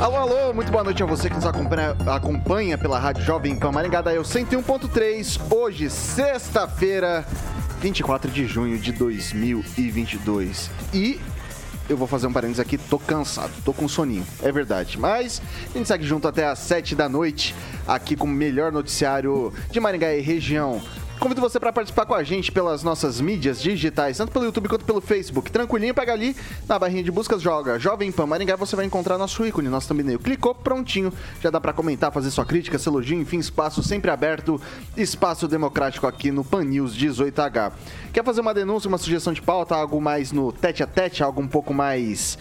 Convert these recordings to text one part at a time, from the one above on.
Alô, alô, muito boa noite a você que nos acompanha, acompanha pela Rádio Jovem Pan Maringá, da eu 101.3, hoje, sexta-feira, 24 de junho de 2022. E eu vou fazer um parênteses aqui, tô cansado, tô com soninho, é verdade. Mas a gente segue junto até às 7 da noite, aqui com o melhor noticiário de Maringá e região. Convido você para participar com a gente pelas nossas mídias digitais, tanto pelo YouTube quanto pelo Facebook. Tranquilinho, pega ali na barrinha de buscas, joga Jovem Pan Maringá, você vai encontrar nosso ícone, nosso thumbnail. Clicou, prontinho, já dá para comentar, fazer sua crítica, seu elogio, enfim, espaço sempre aberto, espaço democrático aqui no Pan News 18H. Quer fazer uma denúncia, uma sugestão de pauta, algo mais no tete a tete, algo um pouco mais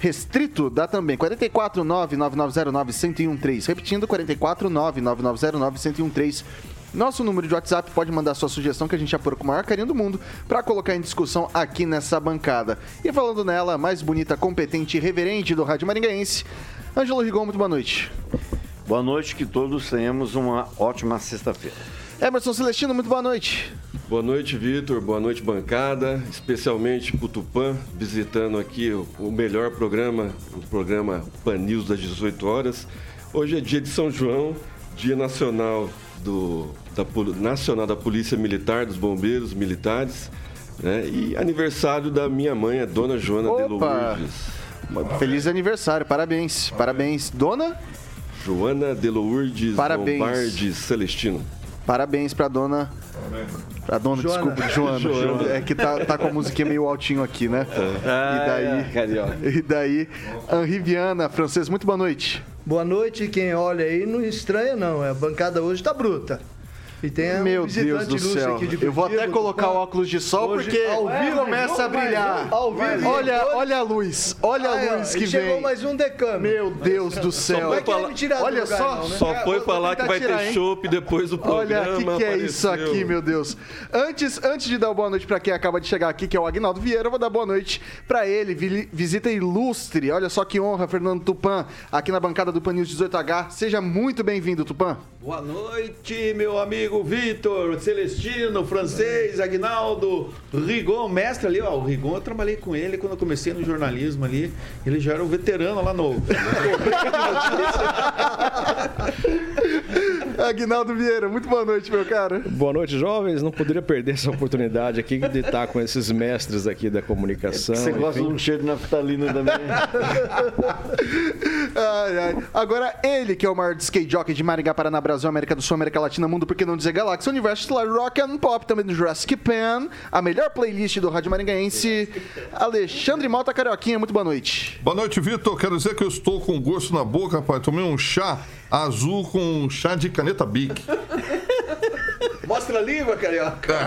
restrito, dá também 449-9909-1013. Repetindo, 449-9909-1013 nosso número de WhatsApp pode mandar sua sugestão que a gente apura com o maior carinho do mundo para colocar em discussão aqui nessa bancada. E falando nela, mais bonita, competente e reverente do Rádio Maringaense, Ângelo Rigon, muito boa noite. Boa noite, que todos tenhamos uma ótima sexta-feira. Emerson Celestino, muito boa noite. Boa noite, Vitor. Boa noite, bancada. Especialmente para o Tupã, visitando aqui o melhor programa, o programa Pan News das 18 horas. Hoje é dia de São João, dia nacional do, da Nacional da Polícia Militar, dos Bombeiros Militares, né? E aniversário da minha mãe, a Dona Joana Opa. de Lourdes. Feliz aniversário, parabéns, parabéns. Dona? Joana de Lourdes parabéns. Lombardi Celestino. Parabéns pra dona. Pra dona, Joana. desculpa, Joana. Joana. É que tá, tá com a musiquinha meio altinho aqui, né? Ah, e daí. É, e daí, Henri Viana, francês, muito boa noite. Boa noite, quem olha aí não estranha não, a bancada hoje tá bruta. E tem Meu Deus do céu. eu vou até colocar o óculos de sol Hoje, porque ao vivo começa a brilhar. Ao vivo. Olha, olha a luz. Olha a luz que chegou vem. mais um decano. Meu Deus do céu. Só falar, olha só. Não, né? Só foi falar que vai tirar, ter chopp depois do programa. Olha, o que, que é isso aqui, meu Deus? Antes, antes de dar boa noite para quem acaba de chegar aqui, que é o Agnaldo Vieira, eu vou dar boa noite para ele. Visita ilustre. Olha só que honra, Fernando Tupan, aqui na bancada do Pan News 18H. Seja muito bem-vindo, Tupan. Boa noite, meu amigo Vitor. Celestino, francês, Agnaldo, Rigon, mestre ali, ó. O Rigon eu trabalhei com ele quando eu comecei no jornalismo ali. Ele já era um veterano lá no. Agnaldo Vieira, muito boa noite, meu cara. Boa noite, jovens. Não poderia perder essa oportunidade aqui de estar com esses mestres aqui da comunicação. Você gosta de um cheiro de naftalina também. ai, ai. Agora, ele que é o maior skate jockey de Maringá, Paraná, Brasil, América do Sul, América Latina, Mundo, por que não dizer Galáxia, Universo, Rock and Pop, também do Jurassic Pan, a melhor playlist do Rádio Maringaense, Alexandre Mota Carioquinha, muito boa noite. Boa noite, Vitor. Quero dizer que eu estou com gosto na boca, rapaz. Tomei um chá azul com chá de caneta Bic. Mostra a língua, carioca.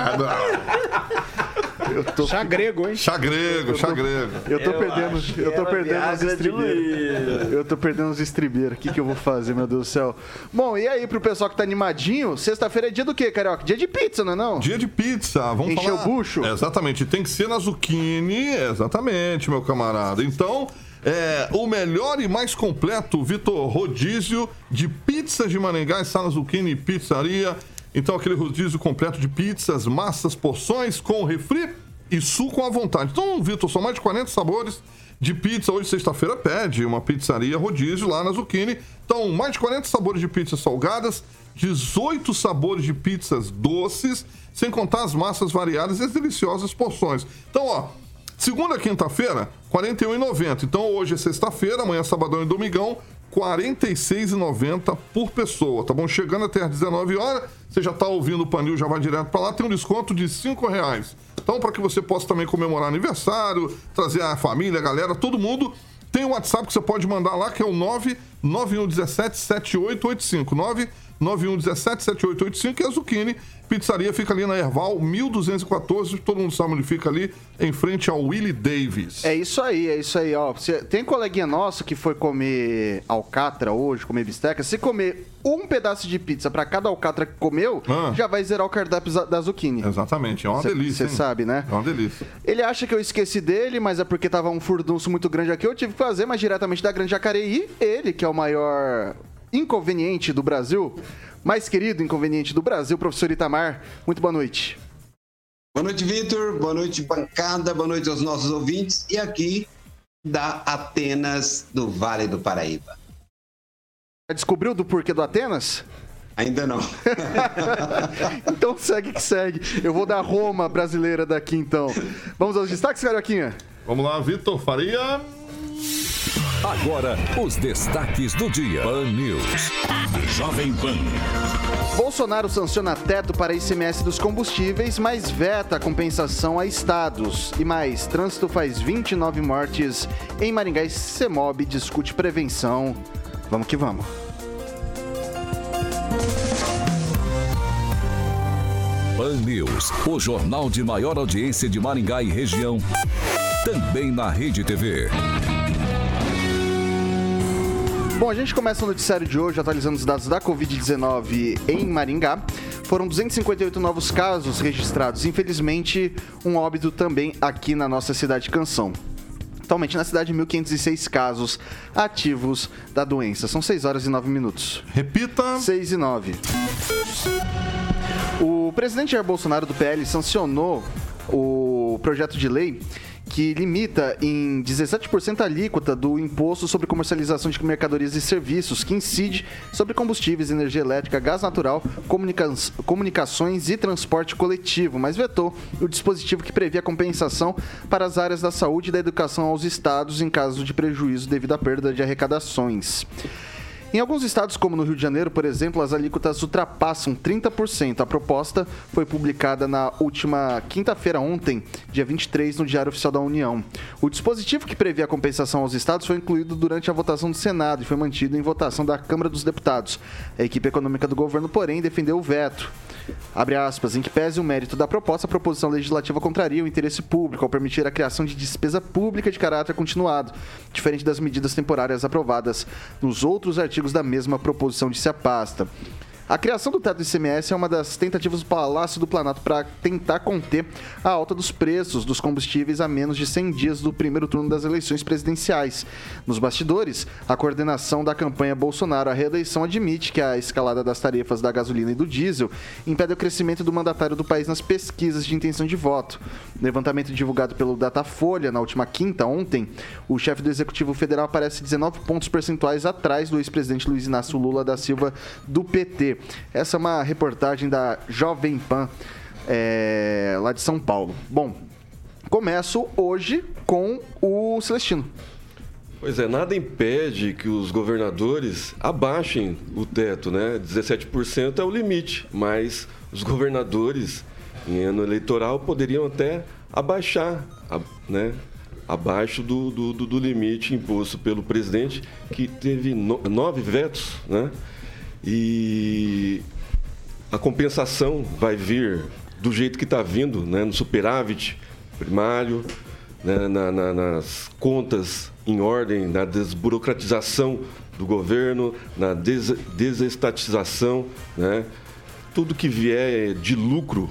Eu tô... Chá grego, hein? Chá grego, chá grego. Eu tô eu perdendo, eu tô perdendo os estribeiros. Eu tô perdendo os estribeiros. O que, que eu vou fazer, meu Deus do céu? Bom, e aí pro pessoal que tá animadinho, sexta-feira é dia do quê, Carioca? Dia de pizza, não é não? Dia de pizza, vamos Encher falar... o bucho? É, exatamente, tem que ser na zucchini, exatamente, meu camarada. Então... É, o melhor e mais completo, Vitor, rodízio de pizzas de Maringá na Zucchini Pizzaria. Então, aquele rodízio completo de pizzas, massas, porções com refri e suco à vontade. Então, Vitor, são mais de 40 sabores de pizza. Hoje, sexta-feira, pede uma pizzaria rodízio lá na Zucchini. Então, mais de 40 sabores de pizzas salgadas, 18 sabores de pizzas doces, sem contar as massas variadas e as deliciosas porções. Então, ó, segunda quinta-feira, R$ 41,90. Então, hoje é sexta-feira, amanhã é sabadão e domingão, R$ 46,90 por pessoa, tá bom? Chegando até às 19 horas, você já tá ouvindo o Panil, já vai direto para lá, tem um desconto de 5 reais. Então, para que você possa também comemorar aniversário, trazer a família, a galera, todo mundo, tem o WhatsApp que você pode mandar lá, que é o 99117 7885. 99117 7885 e a Zucchini Pizzaria fica ali na Erval 1214, todo mundo sabe onde fica ali, em frente ao Willie Davis. É isso aí, é isso aí, ó. Você, tem coleguinha nosso que foi comer alcatra hoje, comer bisteca. Se comer um pedaço de pizza para cada alcatra que comeu, Ah. já vai zerar o cardápio da Zucchini. Exatamente, é uma delícia. Você sabe, né? É uma delícia. Ele acha que eu esqueci dele, mas é porque tava um furdunço muito grande aqui. Eu tive que fazer, mas diretamente da Grande Jacareí. Ele, que é o maior inconveniente do Brasil, mais querido inconveniente do Brasil, professor Itamar. Muito boa noite. Boa noite, Vitor. Boa noite, bancada. Boa noite aos nossos ouvintes. E aqui da Atenas, do Vale do Paraíba. Já descobriu do porquê do Atenas? Ainda não. Então segue que segue. Eu vou da Roma brasileira daqui então. Vamos aos destaques, Carioquinha? Vamos lá, Vitor Faria. Agora, os destaques do dia. Pan News. Jovem Pan. Bolsonaro sanciona teto para ICMS dos combustíveis, mas veta a compensação a estados. E mais, trânsito faz 29 mortes em Maringá e CEMOB discute prevenção. Vamos que vamos. Pan News, o jornal de maior audiência de Maringá e região. Também na Rede TV. Bom, a gente começa o noticiário de hoje atualizando os dados da Covid-19 em Maringá. Foram 258 novos casos registrados. Infelizmente, um óbito também aqui na nossa cidade Canção. Atualmente na cidade, 1.506 casos ativos da doença. São 6 horas e 9 minutos. Repita. 6 e 9. O presidente Jair Bolsonaro do PL sancionou o projeto de lei que limita em 17% a alíquota do imposto sobre comercialização de mercadorias e serviços, que incide sobre combustíveis, energia elétrica, gás natural, comunica- comunicações e transporte coletivo, mas vetou o dispositivo que previa compensação para as áreas da saúde e da educação aos estados em caso de prejuízo devido à perda de arrecadações. Em alguns estados, como no Rio de Janeiro, por exemplo, as alíquotas ultrapassam 30%. A proposta foi publicada na última quinta-feira, ontem, dia 23, no Diário Oficial da União. O dispositivo que previa a compensação aos estados foi incluído durante a votação do Senado e foi mantido em votação da Câmara dos Deputados. A equipe econômica do governo, porém, defendeu o veto. Abre aspas, em que pese o mérito da proposta, a proposição legislativa contraria o interesse público ao permitir a criação de despesa pública de caráter continuado, diferente das medidas temporárias aprovadas nos outros artigos da mesma proposição, disse a pasta. A criação do teto do ICMS é uma das tentativas do Palácio do Planalto para tentar conter a alta dos preços dos combustíveis a menos de 100 dias do primeiro turno das eleições presidenciais. Nos bastidores, a coordenação da campanha Bolsonaro à reeleição admite que a escalada das tarifas da gasolina e do diesel impede o crescimento do mandatário do país nas pesquisas de intenção de voto. Levantamento divulgado pelo Datafolha na última quinta, ontem, o chefe do Executivo Federal aparece 19 pontos percentuais atrás do ex-presidente Luiz Inácio Lula da Silva do PT. Essa é uma reportagem da Jovem Pan, é, lá de São Paulo. Bom, começo hoje com o Celestino. Pois é, nada impede que os governadores abaixem o teto, né? 17% é o limite, mas os governadores, em ano eleitoral, poderiam até abaixar, né? Abaixo do, do, do- limite imposto pelo presidente, que teve no- nove vetos, né? E a compensação vai vir do jeito que está vindo, né? no superávit primário, né? na- na- nas contas em ordem, na desburocratização do governo, na des desestatização, né? tudo que vier de lucro,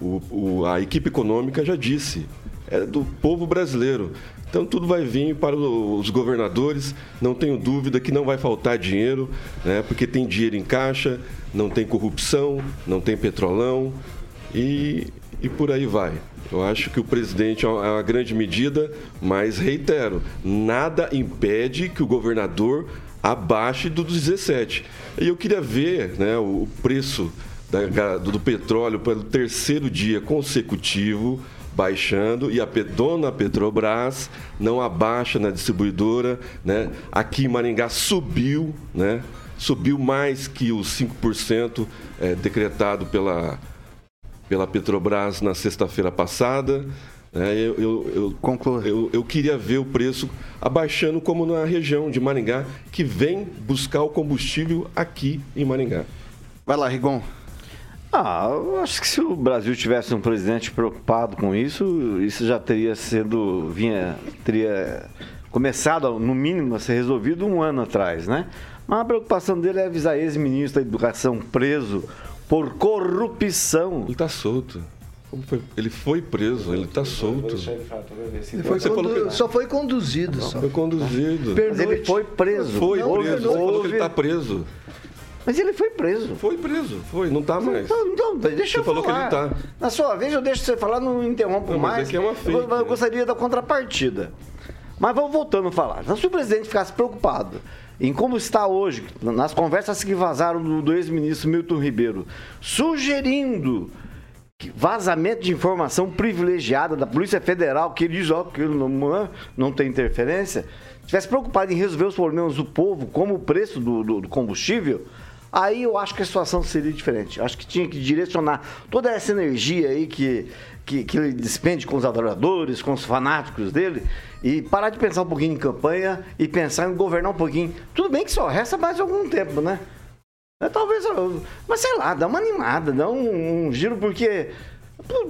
o- o- a equipe econômica já disse, é do povo brasileiro. Então tudo vai vir para os governadores, não tenho dúvida que não vai faltar dinheiro, né? porque tem dinheiro em caixa, não tem corrupção, não tem petrolão e, e por aí vai. Eu acho que o presidente é uma é grande medida, mas reitero, nada impede que o governador abaixe do 17. E eu queria ver né, o preço da- do petróleo pelo terceiro dia consecutivo baixando e a dona Petrobras não abaixa na distribuidora, né? Aqui em Maringá subiu, né? Subiu mais que os 5% eh, decretado pela, pela Petrobras na sexta-feira passada. né? eu, eu, eu, Conclua. eu, eu queria ver o preço abaixando como na região de Maringá, que vem buscar o combustível aqui em Maringá. Vai lá, Rigon. Ah, eu acho que se o Brasil tivesse um presidente preocupado com isso, isso já teria sido, vinha, teria começado, no mínimo, a ser resolvido um ano atrás, né? Mas a preocupação dele é avisar ex-ministro da Educação preso por corrupção. Ele está solto. Ele foi preso, ele está solto. Ele foi Você falou condu- que- Só foi conduzido. Só. Foi conduzido. Mas ele foi preso. Foi Não, preso. Você não, falou que ele está preso. Mas ele foi preso. Foi preso, foi, não está mais. Então, então, deixa Você eu falou que falar. ele tá. Na sua vez, eu deixo você falar, não interrompo Não, mas mais. aqui é uma Eu- fake, eu, né? gostaria da contrapartida. Mas vamos voltando a falar. Então, se o presidente ficasse preocupado em como está hoje, nas conversas que vazaram do, do ex-ministro Milton Ribeiro, sugerindo que vazamento de informação privilegiada da Polícia Federal, que ele diz ó, que ele não, não tem interferência, tivesse preocupado em resolver os problemas do povo, como o preço do, do- do combustível, aí eu acho que a situação seria diferente. Acho que tinha que direcionar toda essa energia aí que, que, que ele despende com os adoradores, com os fanáticos dele, e parar de pensar um pouquinho em campanha e pensar em governar um pouquinho. Tudo bem que só resta mais algum tempo, né? É, Talvez, eu- mas sei lá, dá uma animada, dá um, um giro, porque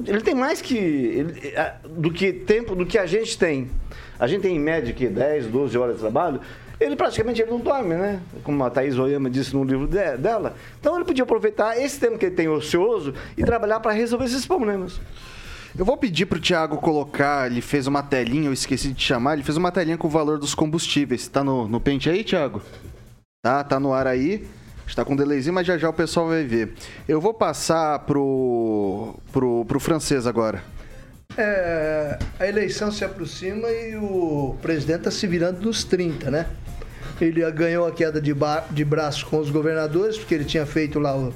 ele tem mais que ele- é, do que tempo do que a gente tem. A gente tem em média que 10, 12 horas de trabalho. Ele praticamente ele não dorme, né? Como a Thaís Oyama disse no livro de- dela. Então ele podia aproveitar esse tempo que ele tem ocioso e trabalhar para resolver esses problemas. Eu vou pedir pro Thiago colocar, ele fez uma telinha, eu esqueci de chamar, ele fez uma telinha com o valor dos combustíveis. Tá no, no pente aí, Thiago? Tá, tá no ar aí. Está com delayzinho, mas já já o pessoal vai ver. Eu vou passar pro, pro, pro francês agora. É, a eleição se aproxima e o presidente está se virando nos 30, né? Ele ganhou a queda de, de braço com os governadores, porque ele tinha feito lá o-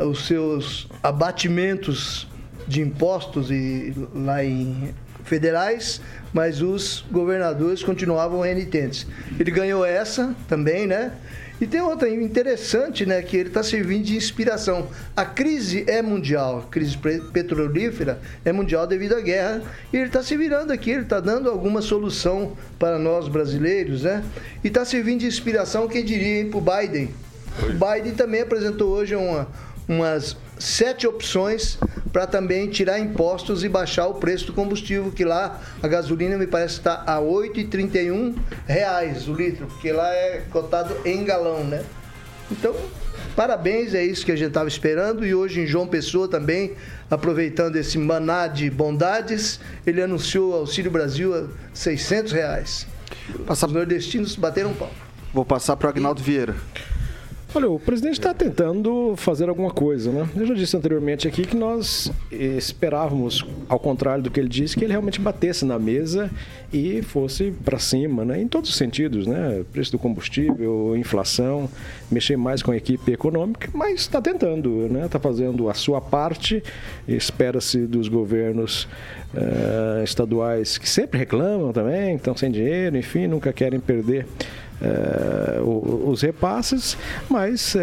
os seus abatimentos de impostos e, lá em federais, mas os governadores continuavam renitentes. Ele ganhou essa também, né? E tem outra interessante, né, que ele está servindo de inspiração. A crise é mundial, a crise petrolífera é mundial devido à guerra, e ele está se virando aqui, ele está dando alguma solução para nós brasileiros, né? E está servindo de inspiração, quem diria, para o Biden. O Biden também apresentou hoje uma, umas sete opções para também tirar impostos e baixar o preço do combustível, que lá a gasolina me parece estar a 8,31 reais o litro, porque lá é cotado em galão, né? Então, parabéns, é isso que a gente estava esperando. E hoje em João Pessoa também, aproveitando esse maná de bondades, ele anunciou o Auxílio Brasil a 600 reais. Passar- Os nordestinos bateram pau. Vou passar pro Agnaldo Vieira. Olha, o presidente está tentando fazer alguma coisa, né? Eu já disse anteriormente aqui que nós esperávamos, ao contrário do que ele disse, que ele realmente batesse na mesa e fosse para cima, né? Em todos os sentidos, né? Preço do combustível, inflação, mexer mais com a equipe econômica, mas está tentando, né? Está fazendo a sua parte. Espera-se dos governos eh, estaduais que sempre reclamam também, estão sem dinheiro, enfim, nunca querem perder eh, os repasses, mas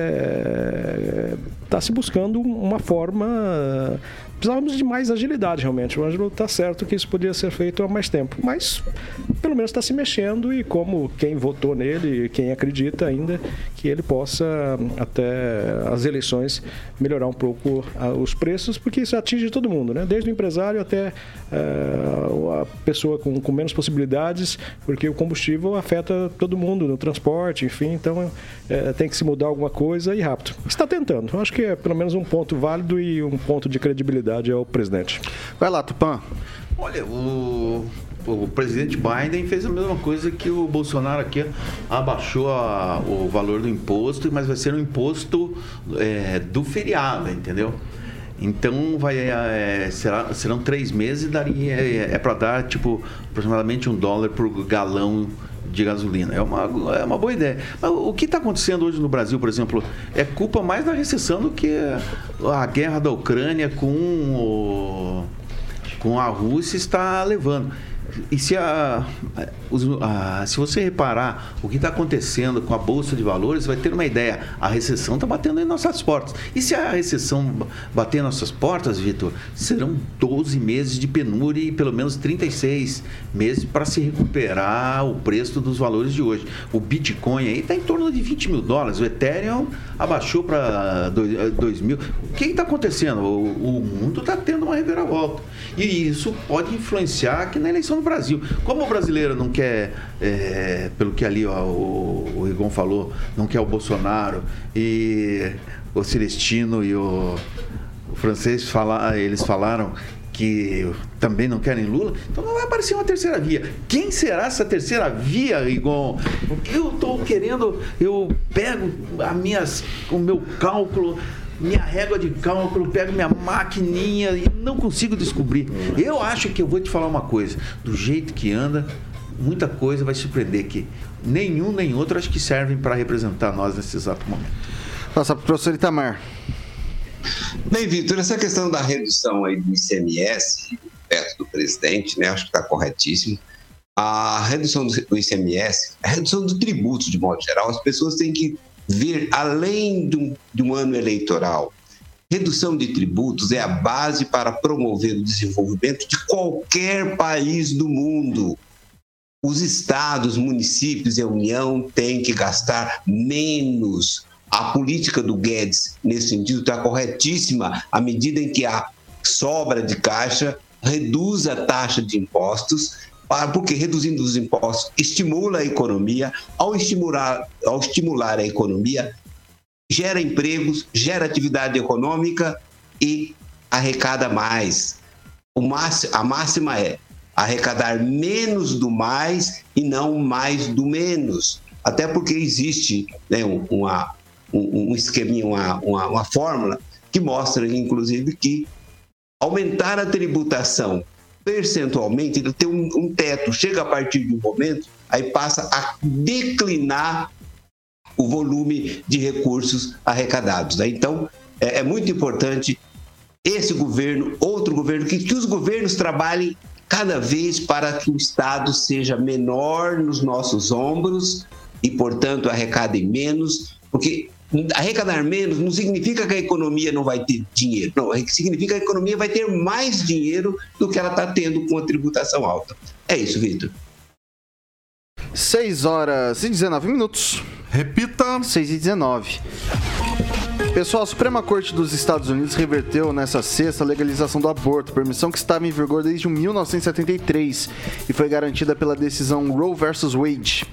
está se buscando uma forma. Precisávamos de mais agilidade, realmente. O Ângelo está certo que isso podia ser feito há mais tempo, mas pelo menos está se mexendo e como quem votou nele, quem acredita ainda que ele possa até as eleições melhorar um pouco ah, os preços, porque isso atinge todo mundo, né? Desde o empresário até ah, a pessoa com, com menos possibilidades, porque o combustível afeta todo mundo no transporte, enfim, então eh, tem que se mudar alguma coisa e rápido. Está tentando. Eu Acho que é pelo menos um ponto válido e um ponto de credibilidade ao presidente. Vai lá, Tupã. Olha, o, o presidente Biden fez a mesma coisa que o Bolsonaro aqui abaixou a- o valor do imposto, mas vai ser um imposto é, do feriado, entendeu? Então vai, é, será, serão três meses e daria, é, para dar tipo aproximadamente um dólar por galão de gasolina. É uma, é uma boa ideia. Mas o que está acontecendo hoje no Brasil, por exemplo, é culpa mais da recessão do que a guerra da Ucrânia com o com a Rússia está levando. E se, a, a- se você reparar o que está acontecendo com a Bolsa de Valores, vai ter uma ideia. A recessão está batendo em nossas portas. E se a recessão ba- bater em nossas portas, Vitor, serão 12 meses de penúria e pelo menos 36 meses para se recuperar o preço dos valores de hoje. O Bitcoin aí está em torno de 20 mil dólares. O Ethereum abaixou para 2 mil. O que está acontecendo? O, o mundo está tendo uma reviravolta. E isso pode influenciar aqui na eleição do Brasil. Como o brasileiro não quer, é, pelo que ali ó, o, o falou, não quer o Bolsonaro e o Celestino e o, o francês fala, eles falaram que também não querem Lula, então não vai aparecer uma terceira via. Quem será essa terceira via, Rigon? Eu estou querendo, eu pego minhas, o meu cálculo, minha régua de cálculo, pego minha maquininha e não consigo descobrir. Eu acho que eu vou te falar uma coisa, do jeito que anda, muita coisa vai surpreender que nenhum nem outro acho que servem para representar nós nesse exato momento. Passar para o professor Itamar. Bem, Vitor, essa questão da redução aí do ICMS, perto do presidente, né? Acho que está corretíssimo. A redução do do ICMS, a redução do tributo, de modo geral, as pessoas têm que ver além de um, de um ano eleitoral. Redução de tributos é a base para promover o desenvolvimento de qualquer país do mundo. Os estados, municípios e a União têm que gastar menos. A política do Guedes, nesse sentido, está corretíssima à medida em que há sobra de caixa, reduz a taxa de impostos, porque reduzindo os impostos estimula a economia. Ao estimular, ao estimular a economia, gera empregos, gera atividade econômica e arrecada mais. O máxi- a máxima é arrecadar menos do mais e não mais do menos. Até porque existe né, um- uma, um, um esqueminha, uma, uma, uma fórmula que mostra, inclusive, que aumentar a tributação percentualmente, ele tem um, um teto, chega a partir de um momento, aí passa a declinar o volume de recursos arrecadados. né? Então, é, é muito importante esse governo, outro governo, que, que os governos trabalhem cada vez para que o Estado seja menor nos nossos ombros e, portanto, arrecadem menos, porque arrecadar menos não significa que a economia não vai ter dinheiro, não, significa que a economia vai ter mais dinheiro do que ela está tendo com a tributação alta. É isso, Vitor. 6 horas e 19 minutos. Repita. 6 e 19. Pessoal, a Suprema Corte dos Estados Unidos reverteu nessa sexta a legalização do aborto, permissão que estava em vigor desde 1973 e foi garantida pela decisão Roe vs Wade,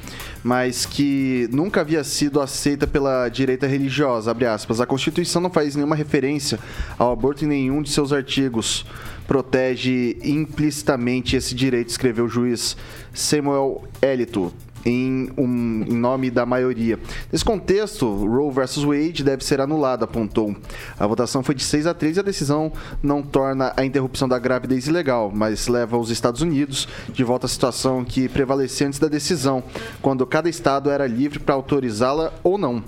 mas que nunca havia sido aceita pela direita religiosa. A Constituição não faz nenhuma referência ao aborto em nenhum de seus artigos. Protege implicitamente esse direito, escreveu o juiz Samuel Elito em, um- em nome da maioria. Nesse contexto, Roe vs Wade deve ser anulado, apontou. A votação foi de 6 a 3 e a decisão não torna a interrupção da gravidez ilegal, mas leva os Estados Unidos de volta à situação que prevalecia antes da decisão, quando cada estado era livre para autorizá-la ou não.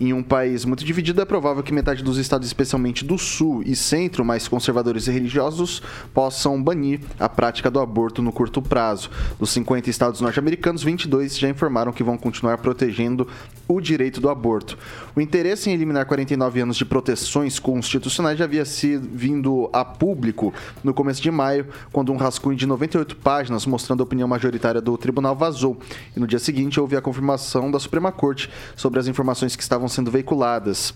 Em um país muito dividido, é provável que metade dos estados, especialmente do sul e centro, mais conservadores e religiosos, possam banir a prática do aborto no curto prazo. Dos 50 estados norte-americanos, 22 já informaram que vão continuar protegendo o direito do aborto. O interesse em eliminar 49 anos de proteções constitucionais já havia sido vindo a público no começo de maio, quando um rascunho de 98 páginas mostrando a opinião majoritária do tribunal vazou. E no dia seguinte houve a confirmação da Suprema Corte sobre as informações que estavam sendo veiculadas.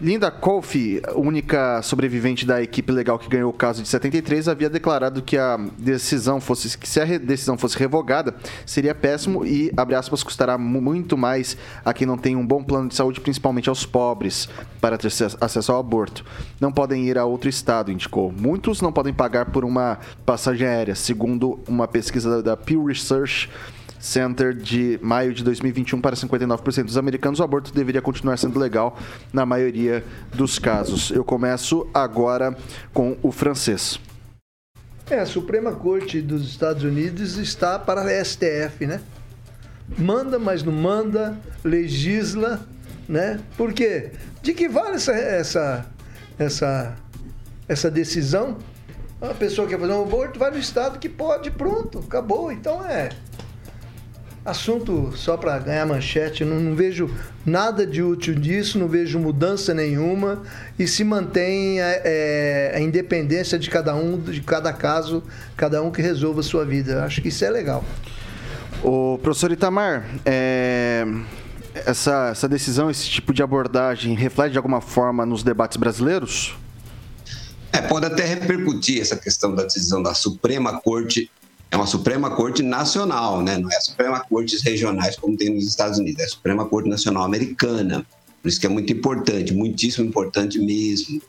Linda Colfi, única sobrevivente da equipe legal que ganhou o caso de 73, havia declarado que a decisão fosse que se a decisão fosse revogada, seria péssimo e abre aspas custará mu- muito mais a quem não tem um bom plano de saúde, principalmente aos pobres, para ter ac- acesso ao aborto. Não podem ir a outro estado, indicou. Muitos não podem pagar por uma passagem aérea, segundo uma pesquisa da Pew Research Center de maio de 2021 para 59% dos americanos, o aborto deveria continuar sendo legal na maioria dos casos. Eu começo agora com o francês. É, a Suprema Corte dos Estados Unidos está para a STF, né? Manda, mas não manda, legisla, né? Por quê? De que vale essa, essa, essa, essa decisão A pessoa quer fazer um aborto, vai no estado que pode, pronto, acabou. Então é assunto só para ganhar manchete. Não, não, vejo nada de útil disso, não vejo mudança nenhuma e se mantém é, é, a independência de cada um, de cada caso, cada um que resolva a sua vida. Eu acho que isso é legal. O professor Itamar, é, essa, essa decisão, esse tipo de abordagem reflete de alguma forma nos debates brasileiros? É, pode até repercutir essa questão da decisão da Suprema Corte. É uma Suprema Corte Nacional, né? Não é Suprema Cortes regionais como tem nos Estados Unidos, é a Suprema Corte Nacional Americana. Por isso que é muito importante, muitíssimo importante mesmo.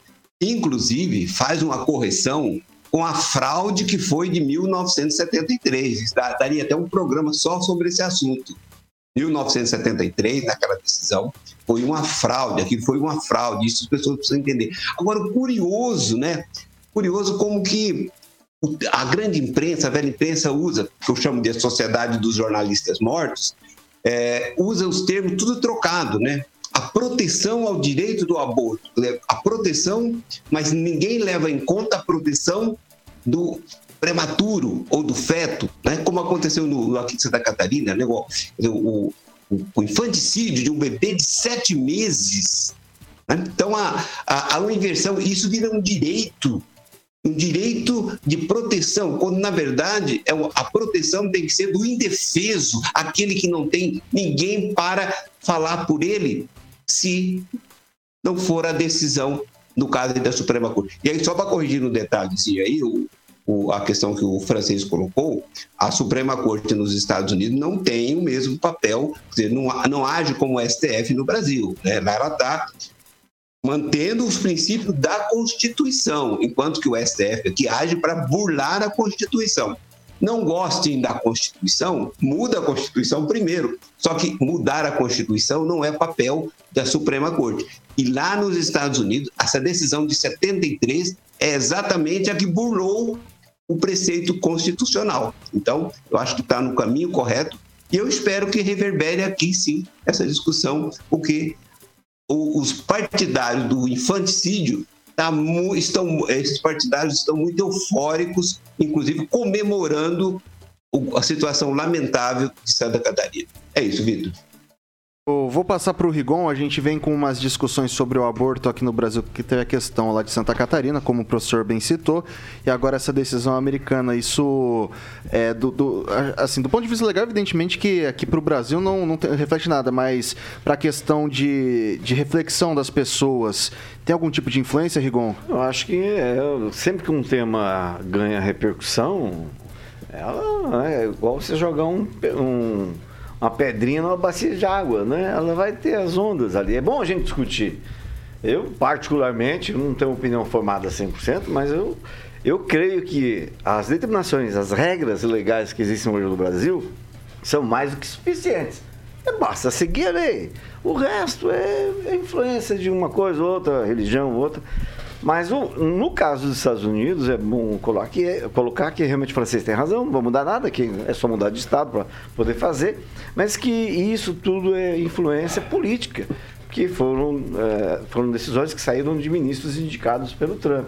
Inclusive, faz uma correção com a fraude que foi de 1973. Daria até um programa só sobre esse assunto. 1973, naquela decisão, foi uma fraude, aquilo foi uma fraude, isso as pessoas precisam entender. Agora, curioso, né? Curioso como que a grande imprensa, a velha imprensa usa, que eu chamo de Sociedade dos Jornalistas Mortos, é, usa os termos tudo trocado, né? A proteção ao direito do aborto, né? a proteção, mas ninguém leva em conta a proteção do prematuro ou do feto, né? como aconteceu no, aqui em Santa Catarina, né? o, o, o infanticídio de um bebê de sete meses. Né? Então, a, a, a inversão, isso vira um direito, um direito de proteção, quando na verdade é a proteção tem que ser do indefeso, aquele que não tem ninguém para falar por ele, se não for a decisão no caso da Suprema Corte. E aí, só para corrigir um detalhezinho aí, o, o, a questão que o francês colocou, a Suprema Corte nos Estados Unidos não tem o mesmo papel, quer dizer, não, não age como o STF no Brasil. Né? Ela está mantendo os princípios da Constituição, enquanto que o STF aqui age para burlar a Constituição. Não gostem da Constituição, muda a Constituição primeiro. Só que mudar a Constituição não é papel da Suprema Corte. E lá nos Estados Unidos, essa decisão de 73 é exatamente a que burlou o preceito constitucional. Então, eu acho que está no caminho correto e eu espero que reverbere aqui sim essa discussão, porque os partidários do infanticídio tá, estão, esses partidários estão muito eufóricos, inclusive comemorando a situação lamentável de Santa Catarina. É isso, Vitor. Vou passar para o Rigon, a gente vem com umas discussões sobre o aborto aqui no Brasil, que teve a questão lá de Santa Catarina, como o professor bem citou, e agora essa decisão americana, isso é do, do assim, do ponto de vista legal, evidentemente que aqui para o Brasil não, não tem, reflete nada, mas para a questão de, de reflexão das pessoas, tem algum tipo de influência, Rigon? Eu acho que é, sempre que um tema ganha repercussão, ela é igual você jogar um, um uma pedrinha numa bacia de água, né? Ela vai ter as ondas ali. É bom a gente discutir. Eu, particularmente, não tenho opinião formada 100%, mas eu, eu creio que as determinações, as regras legais que existem hoje no Brasil são mais do que suficientes. É, basta seguir a lei. O resto é, é influência de uma coisa, outra, religião, outra. Mas o, no caso dos Estados Unidos, é bom colocar que, colocar que realmente o francês tem razão, não vai mudar nada, que é só mudar de Estado para poder fazer, mas que isso tudo é influência política, que foram, é, foram decisões que saíram de ministros indicados pelo Trump.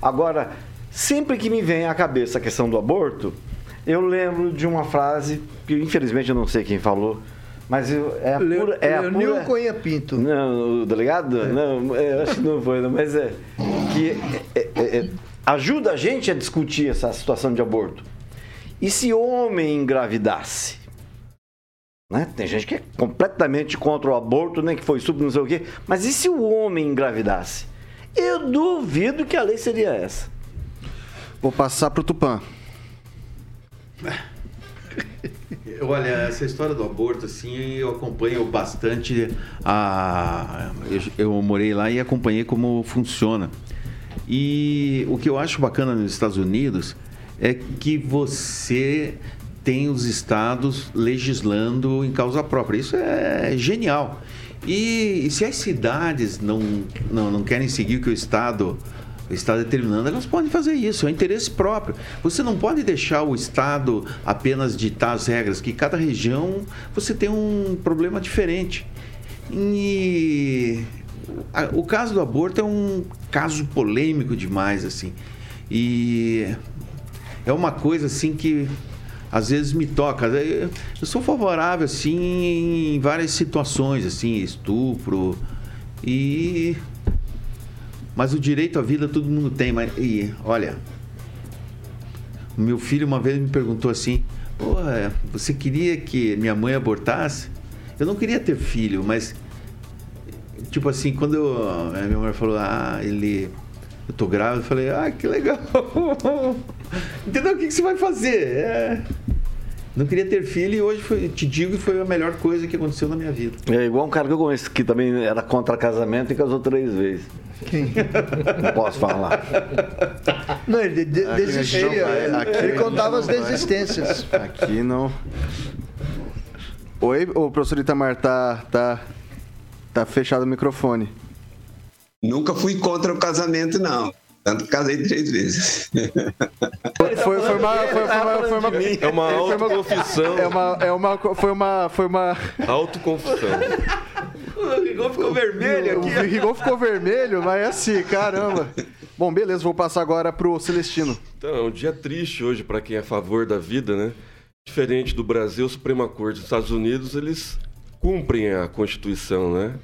Agora, sempre que me vem à cabeça a questão do aborto, eu lembro de uma frase que infelizmente eu não sei quem falou, mas eu, é a pura. É a pura... Cunha Pinto. Não, o delegado? É. Não, eu acho que não foi, não, mas é. Que é, é, é, ajuda a gente a discutir essa situação de aborto. E se homem engravidasse? Né? Tem gente que é completamente contra o aborto, nem né, que foi super, não sei o quê. Mas e se o homem engravidasse? Eu duvido que a lei seria essa. Vou passar para o Tupã. Olha, essa história do aborto, assim, eu acompanho bastante a. Eu, eu morei lá e acompanhei como funciona. E o que eu acho bacana nos Estados Unidos é que você tem os estados legislando em causa própria. Isso é genial. E, e se as cidades não, não, não querem seguir o que o estado está determinando, elas podem fazer isso, é um interesse próprio. Você não pode deixar o Estado apenas ditar as regras, que cada região você tem um problema diferente. E o caso do aborto é um caso polêmico demais, assim. E é uma coisa assim que às vezes me toca. Eu sou favorável assim em várias situações, assim, estupro e mas o direito à vida todo mundo tem, mas e olha, o meu filho uma vez me perguntou assim: Porra, você queria que minha mãe abortasse? Eu não queria ter filho, mas. Tipo assim, quando eu, minha mãe falou: Ah, ele. Eu tô grávida, eu falei: Ah, que legal. Entendeu? O que, que você vai fazer? É, Não queria ter filho e hoje foi, te digo que foi a melhor coisa que aconteceu na minha vida. É igual um cara que eu conheço que também era contra casamento e casou três vezes. Quem? Não posso falar. Não, ele de- Aqui desistia. não vai, aqui ele contava as vai. desistências. Aqui não. Oi, o professor Itamar, tá, tá, tá fechado o microfone. Nunca fui contra o casamento, não. Tanto que casei três vezes. Foi, foi, foi uma, foi, uma, foi uma, É uma foi uma- autoconfissão. é uma, é uma, foi uma, foi uma. Autoconfissão. O Rigor ficou vermelho O Rigon ficou vermelho, mas é assim, caramba. Bom, beleza, vou passar agora pro Celestino. Então, é um dia triste hoje para quem é a favor da vida, né? Diferente do Brasil, a Suprema Corte dos Estados Unidos, eles cumprem a Constituição, né?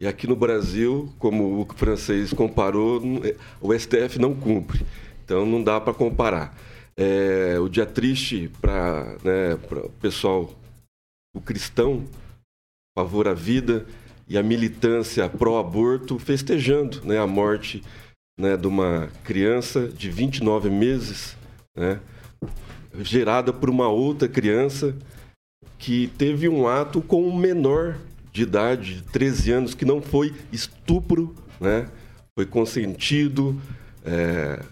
E aqui no Brasil, como o francês comparou, é, o STF não cumpre. Então não dá para comparar. É, o dia triste para né, pra o pessoal, o cristão, a favor à vida e a militância pró-aborto, festejando né, a morte né, de uma criança de 29 meses, né, gerada por uma outra criança que teve um ato com um menor de idade, 13 anos, que não foi estupro, né, foi consentido. é,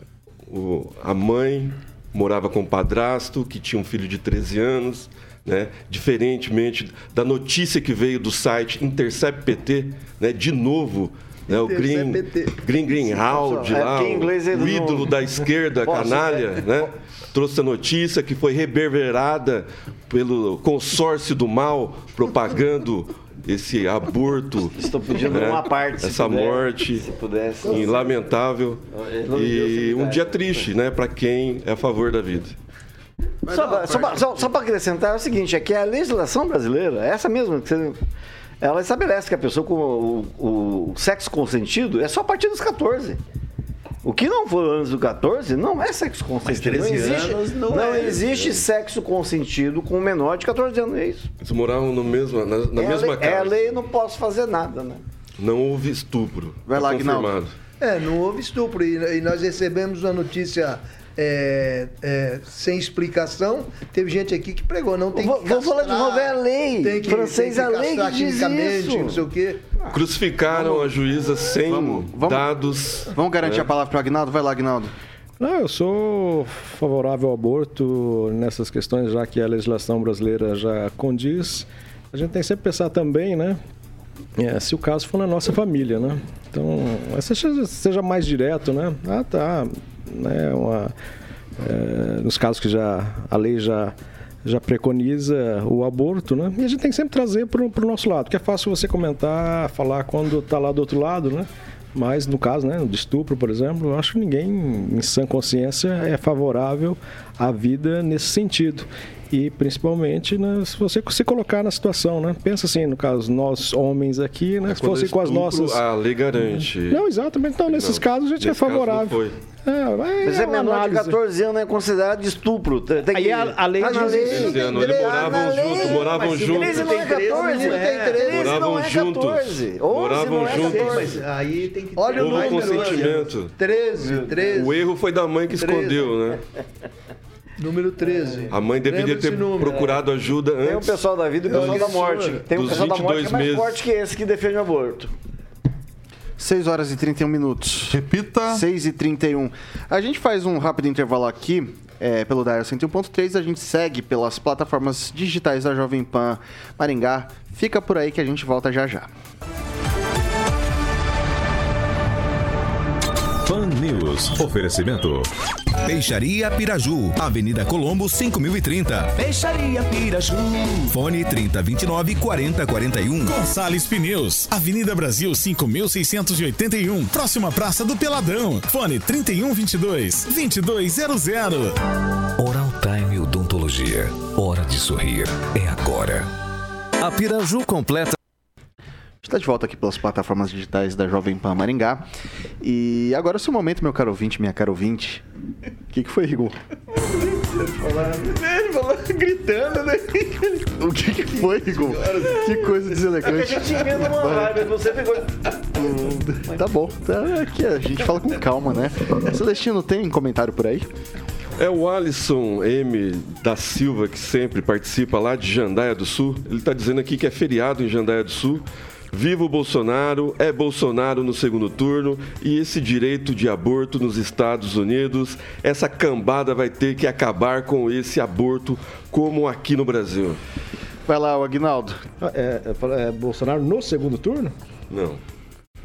o- a mãe morava com o padrasto, que tinha um filho de 13 anos, né? diferentemente da notícia que veio do site Intercept PT, né? de novo, né? o Green. Green Greenhalgh É, lá, ele o ídolo da esquerda, Posso, canalha, é. né? trouxe a notícia que foi reverberada pelo consórcio do mal, propagando esse aborto. Estou pedindo né? uma parte. Essa puder, morte Se pudesse. e lamentável. E um dia triste, né, para quem é a favor da vida. Só, só, pra- só, só para acrescentar é o seguinte, é que a legislação brasileira, essa mesma, que você- ela estabelece que a pessoa com o, o sexo consentido é só a partir dos 14. O que não for antes do 14 não é sexo consentido. 13 não existe, anos não é. existe sexo consentido com um menor de 14 anos, é isso. Eles moravam no mesmo, na, na é, mesma lei, é a casa. lei, não posso fazer nada, né? Não houve estupro. Vai lá, Aguinaldo. É, não houve estupro. E, e nós recebemos uma notícia é, é, sem explicação. Teve gente aqui que pregou, não tem Vou- que vou falar de castrar, novo, é a lei. Tem que, Francês, tem é a lei que castrar diz isso. não sei o quê. Crucificaram a juíza sem Vamos- vamos- dados. Vamos garantir né? a palavra pro Agnaldo? Vai lá, Agnaldo. Não, eu sou favorável ao aborto nessas questões, já que a legislação brasileira já condiz. A gente tem que sempre pensar também, né? é, se o caso for na nossa família, né? Então, seja mais direto, né? Ah, tá. Né, uma, é, nos casos que já a lei já já preconiza o aborto, né? E a gente tem que sempre trazer para o nosso lado, que é fácil você comentar, falar quando está lá do outro lado, né? Mas no caso, né, do estupro, por exemplo, eu acho que ninguém em sã consciência é favorável à vida nesse sentido. E principalmente né, se você se colocar na situação, né? Pensa assim, no caso, nós homens aqui, né? se Quando fosse com as nossas. A lei garante. Não, exatamente. Então, nesses Não, casos, a gente é nesse caso não favorável. foi. É, Mas é menor de análise. 14 anos é considerado de estupro. Tem tem Aí que... a- a lei Tá na diz lei. isso. Eles moravam na lei. junto, moravam Mas junto. 13 não é 14, Não tem 13. 13 não Moravam é juntos. 14. 11 Moravam não é juntos. 14. Mas aí tem que Olha o número. consentimento. 13, 13. O erro foi da mãe que escondeu, né? Número 13. A mãe deveria ter procurado ajuda Tem o antes. pessoal da vida e o pessoal da morte. Tem o pessoal da morte que é 22 mais meses. forte que esse que defende o aborto. 6 horas e 31 minutos. Repita. 6 e 31. A gente faz um rápido intervalo aqui. é, pelo Dial 101.3, a gente segue pelas plataformas digitais da Jovem Pan Maringá. Fica por aí que a gente volta já já. Pan News. Oferecimento. Peixaria Piraju, Avenida Colombo, 5030. Peixaria Piraju. Fone 3029 4041. Gonçalves Pneus, Avenida Brasil 5681, próxima Praça do Peladão. Fone 3122 2200. Oral Time Odontologia. Hora de sorrir. É agora. A Piraju completa Está de volta aqui pelas plataformas digitais da Jovem Pan Maringá. E agora é o seu momento, meu caro ouvinte, minha caro ouvinte. O que, que foi, Igor? Ele falou gritando, né? O que, que foi, Igor? Que coisa deselegante. A gente emenda uma raiva, você pegou. Tá bom, tá aqui, a gente fala com calma, né? Celestino, tem comentário por aí? É o Alisson M. da Silva, que sempre participa lá de Jandaia do Sul. Ele está dizendo aqui que é feriado em Jandaia do Sul. Viva o Bolsonaro, é Bolsonaro no segundo turno e esse direito de aborto nos Estados Unidos, essa cambada vai ter que acabar com esse aborto como aqui no Brasil. Vai lá, o Agnaldo. É, é, é Bolsonaro no segundo turno? Não.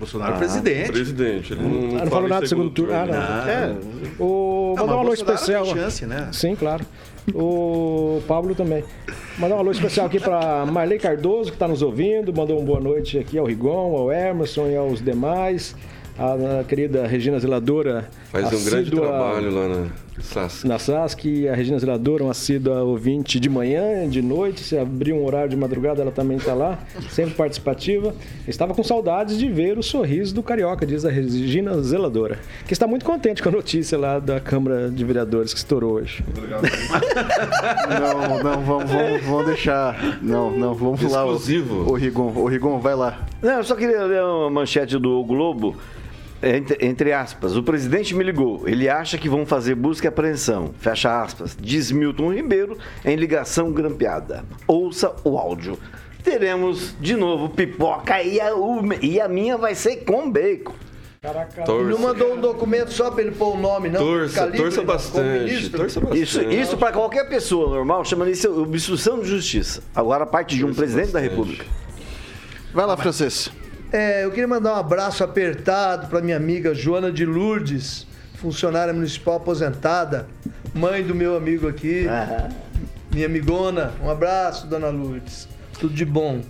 Bolsonaro é presidente. Presidente. Ele não, não, Ah, não falou nada do segundo turno. Ah, não. Ah. É. O, Não, mandar um alô especial. tem chance, né? Sim, claro. O Pablo também. Mandar um alô especial aqui para Marley Cardoso, que está nos ouvindo. Mandou uma boa noite aqui ao Rigon, ao Emerson e aos demais. A, a querida Regina Zeladora. Faz um grande trabalho lá na SAS. na SASC, e a Regina Zeladora, uma assídua ouvinte de manhã, de noite, se abrir um horário de madrugada, ela também está lá, sempre participativa. Estava com saudades de ver o sorriso do Carioca, diz a Regina Zeladora, que está muito contente com a notícia lá da Câmara de Vereadores que estourou hoje. Não, não, vamos, vamos, vamos deixar. Não, não, vamos lá. o- Exclusivo. O Rigon, o Rigon, vai lá. Não, eu só queria ler uma manchete do Globo. Entre, entre aspas, o presidente me ligou. Ele acha que vão fazer busca e apreensão. Fecha aspas. Diz Milton Ribeiro em ligação grampeada. Ouça o áudio. Teremos de novo pipoca e a, e a minha vai ser com bacon. Ele não mandou um documento só pra ele pôr o nome, não? Torça, Ficar livre, torça bastante. Torça bastante. Isso, isso para qualquer pessoa normal chama isso obstrução de justiça. Agora a parte de um Torça presidente da bastante. República. Vai lá, francês. É, eu queria mandar um abraço apertado para minha amiga Joana de Lourdes, funcionária municipal aposentada, mãe do meu amigo aqui, minha amigona. Um abraço, dona Lourdes. Tudo de bom.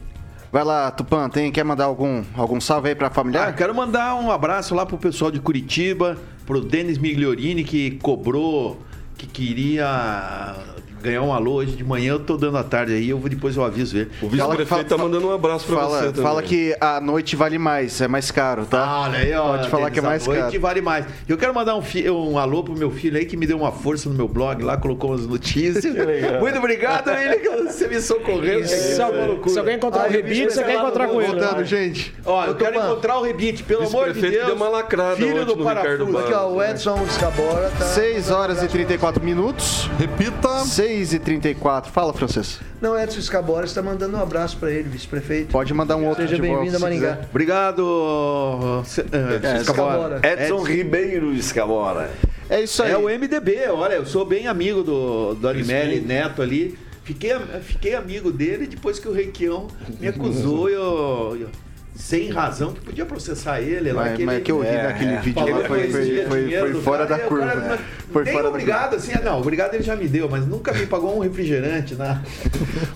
Vai lá, Tupã, tem, quer mandar algum, algum salve aí pra Ah, familiar? quero mandar um abraço lá pro pessoal de Curitiba, pro Denis Migliorini, que cobrou, que queria ganhar um alô hoje de manhã. Eu tô dando a tarde aí, eu vou depois eu aviso ele. O vice-prefeito tá mandando um abraço pra fala, você também. fala que a noite vale mais, é mais caro, tá? Ah, Olha aí, ó. Pode falar que é mais a noite caro. vale mais. Eu quero mandar um, fi- um alô pro meu filho aí que me deu uma força no meu blog lá, colocou umas notícias. Muito obrigado, ele que você me socorreu. Se, alguém- se alguém encontrar o Ai, Rebite, você quer encontrar com ele. Voltando, né? gente. Ó, eu quero encontrar o Rebite, pelo amor de Deus. deu uma lacrada filho do parafuso. Aqui, ó, o Edson Escabora tá. 6 horas e 34 minutos. Repita. 6 e 34. Fala, francês. Não, Edson Escabora está mandando um abraço para ele, vice-prefeito. Pode mandar um outro Seja de volta, bem-vindo a Maringá. quiser. Obrigado, eh, É, Escabora. Escabora. Edson Ribeiro Escabora. É isso aí. É o MDB, olha, eu sou bem amigo do, do Animelli Neto ali. Fiquei, fiquei amigo dele depois que o Requião me acusou, eu, eu- sem razão, que podia processar ele. lá, Mas, que mas que eu vi É, naquele é. vídeo lá foi, foi, foi, foi fora cara, da o curva. cara Foi nem fora da obrigado, assim, não, obrigado ele já me deu, mas nunca me pagou um refrigerante, né?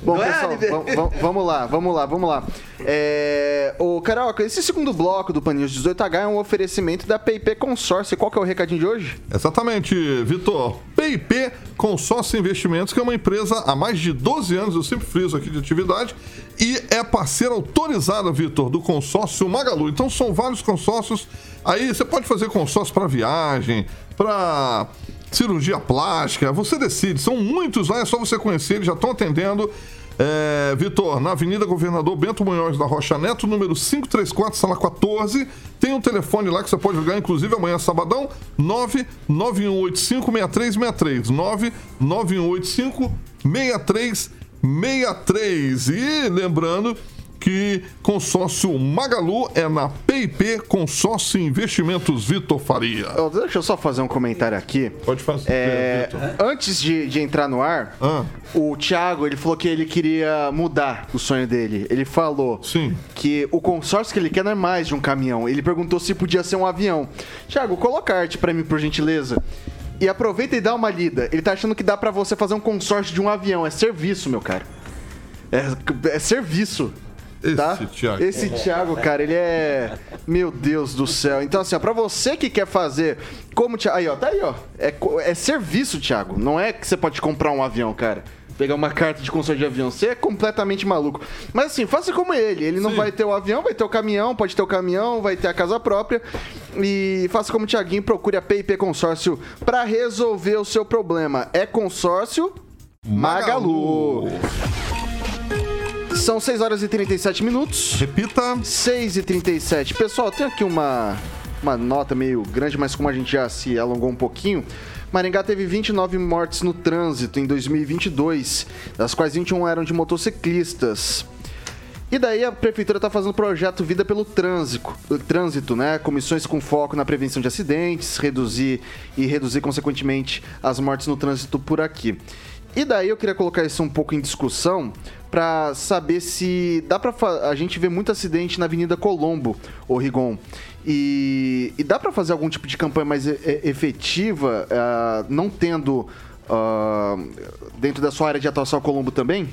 Bom, Não é, pessoal, vam- vamos lá, vamos lá, vamos lá. É, ô, Carioca, esse segundo bloco do Paninhos 18H é um oferecimento da PIP Consórcio. Qual que é o recadinho de hoje? Exatamente, Vitor. PIP Consórcio Investimentos, que é uma empresa há mais de 12 anos, eu sempre friso aqui de atividade, e é parceira autorizada, Vitor, do consórcio Magalu. Então são vários consórcios. Aí você pode fazer consórcio para viagem, para cirurgia plástica, você decide. São muitos lá, é só você conhecer, eles já estão atendendo. É, Vitor, na Avenida Governador Bento Munhoz da Rocha Neto, número 534, sala 14. Tem um telefone lá que você pode ligar, inclusive amanhã, sabadão, 991856363. 991856363. E lembrando que consórcio Magalu é na PIP Consórcio Investimentos Vitor Faria. Deixa eu só fazer um comentário aqui. Pode fazer, É, antes de, de entrar no ar, Ah. o Thiago ele falou que ele queria mudar o sonho dele. Ele falou Sim. que o consórcio que ele quer não é mais de um caminhão. Ele perguntou se podia ser um avião. Thiago, coloca a arte pra mim, por gentileza. e aproveita e dá uma lida. Ele tá achando que dá pra você fazer um consórcio de um avião. É serviço, meu cara. É, é serviço. Tá? Esse Thiago. Esse Thiago, cara, ele é. Meu Deus do céu. Então, assim, ó, pra você que quer fazer como. Thiago- Aí, ó, tá aí, ó. É, é serviço, Thiago. Não é que você pode comprar um avião, cara. Pegar uma carta de consórcio de avião. Você é completamente maluco. Mas assim, faça como ele. Ele não Sim. vai ter o avião, vai ter o caminhão, pode ter o caminhão, vai ter a casa própria. E faça como o Thiaguinho, procure a PIP Consórcio pra resolver o seu problema. É consórcio Magalu. São 6 horas e 37 minutos. Repita. 6 e 37 Pessoal, tem aqui uma, uma nota meio grande, mas como a gente já se alongou um pouquinho, Maringá teve 29 mortes no trânsito em 2022, das quais 21 eram de motociclistas. E daí a prefeitura está fazendo o projeto Vida pelo Trânsito, trânsito, né? Comissões com foco na prevenção de acidentes, reduzir e reduzir consequentemente as mortes no trânsito por aqui. E daí eu queria colocar isso um pouco em discussão para saber se dá para a gente ver muito acidente na Avenida Colombo, o Rigon. E, e dá para fazer algum tipo de campanha mais e- e- efetiva, ah, não tendo ah, dentro da sua área de atuação Colombo também?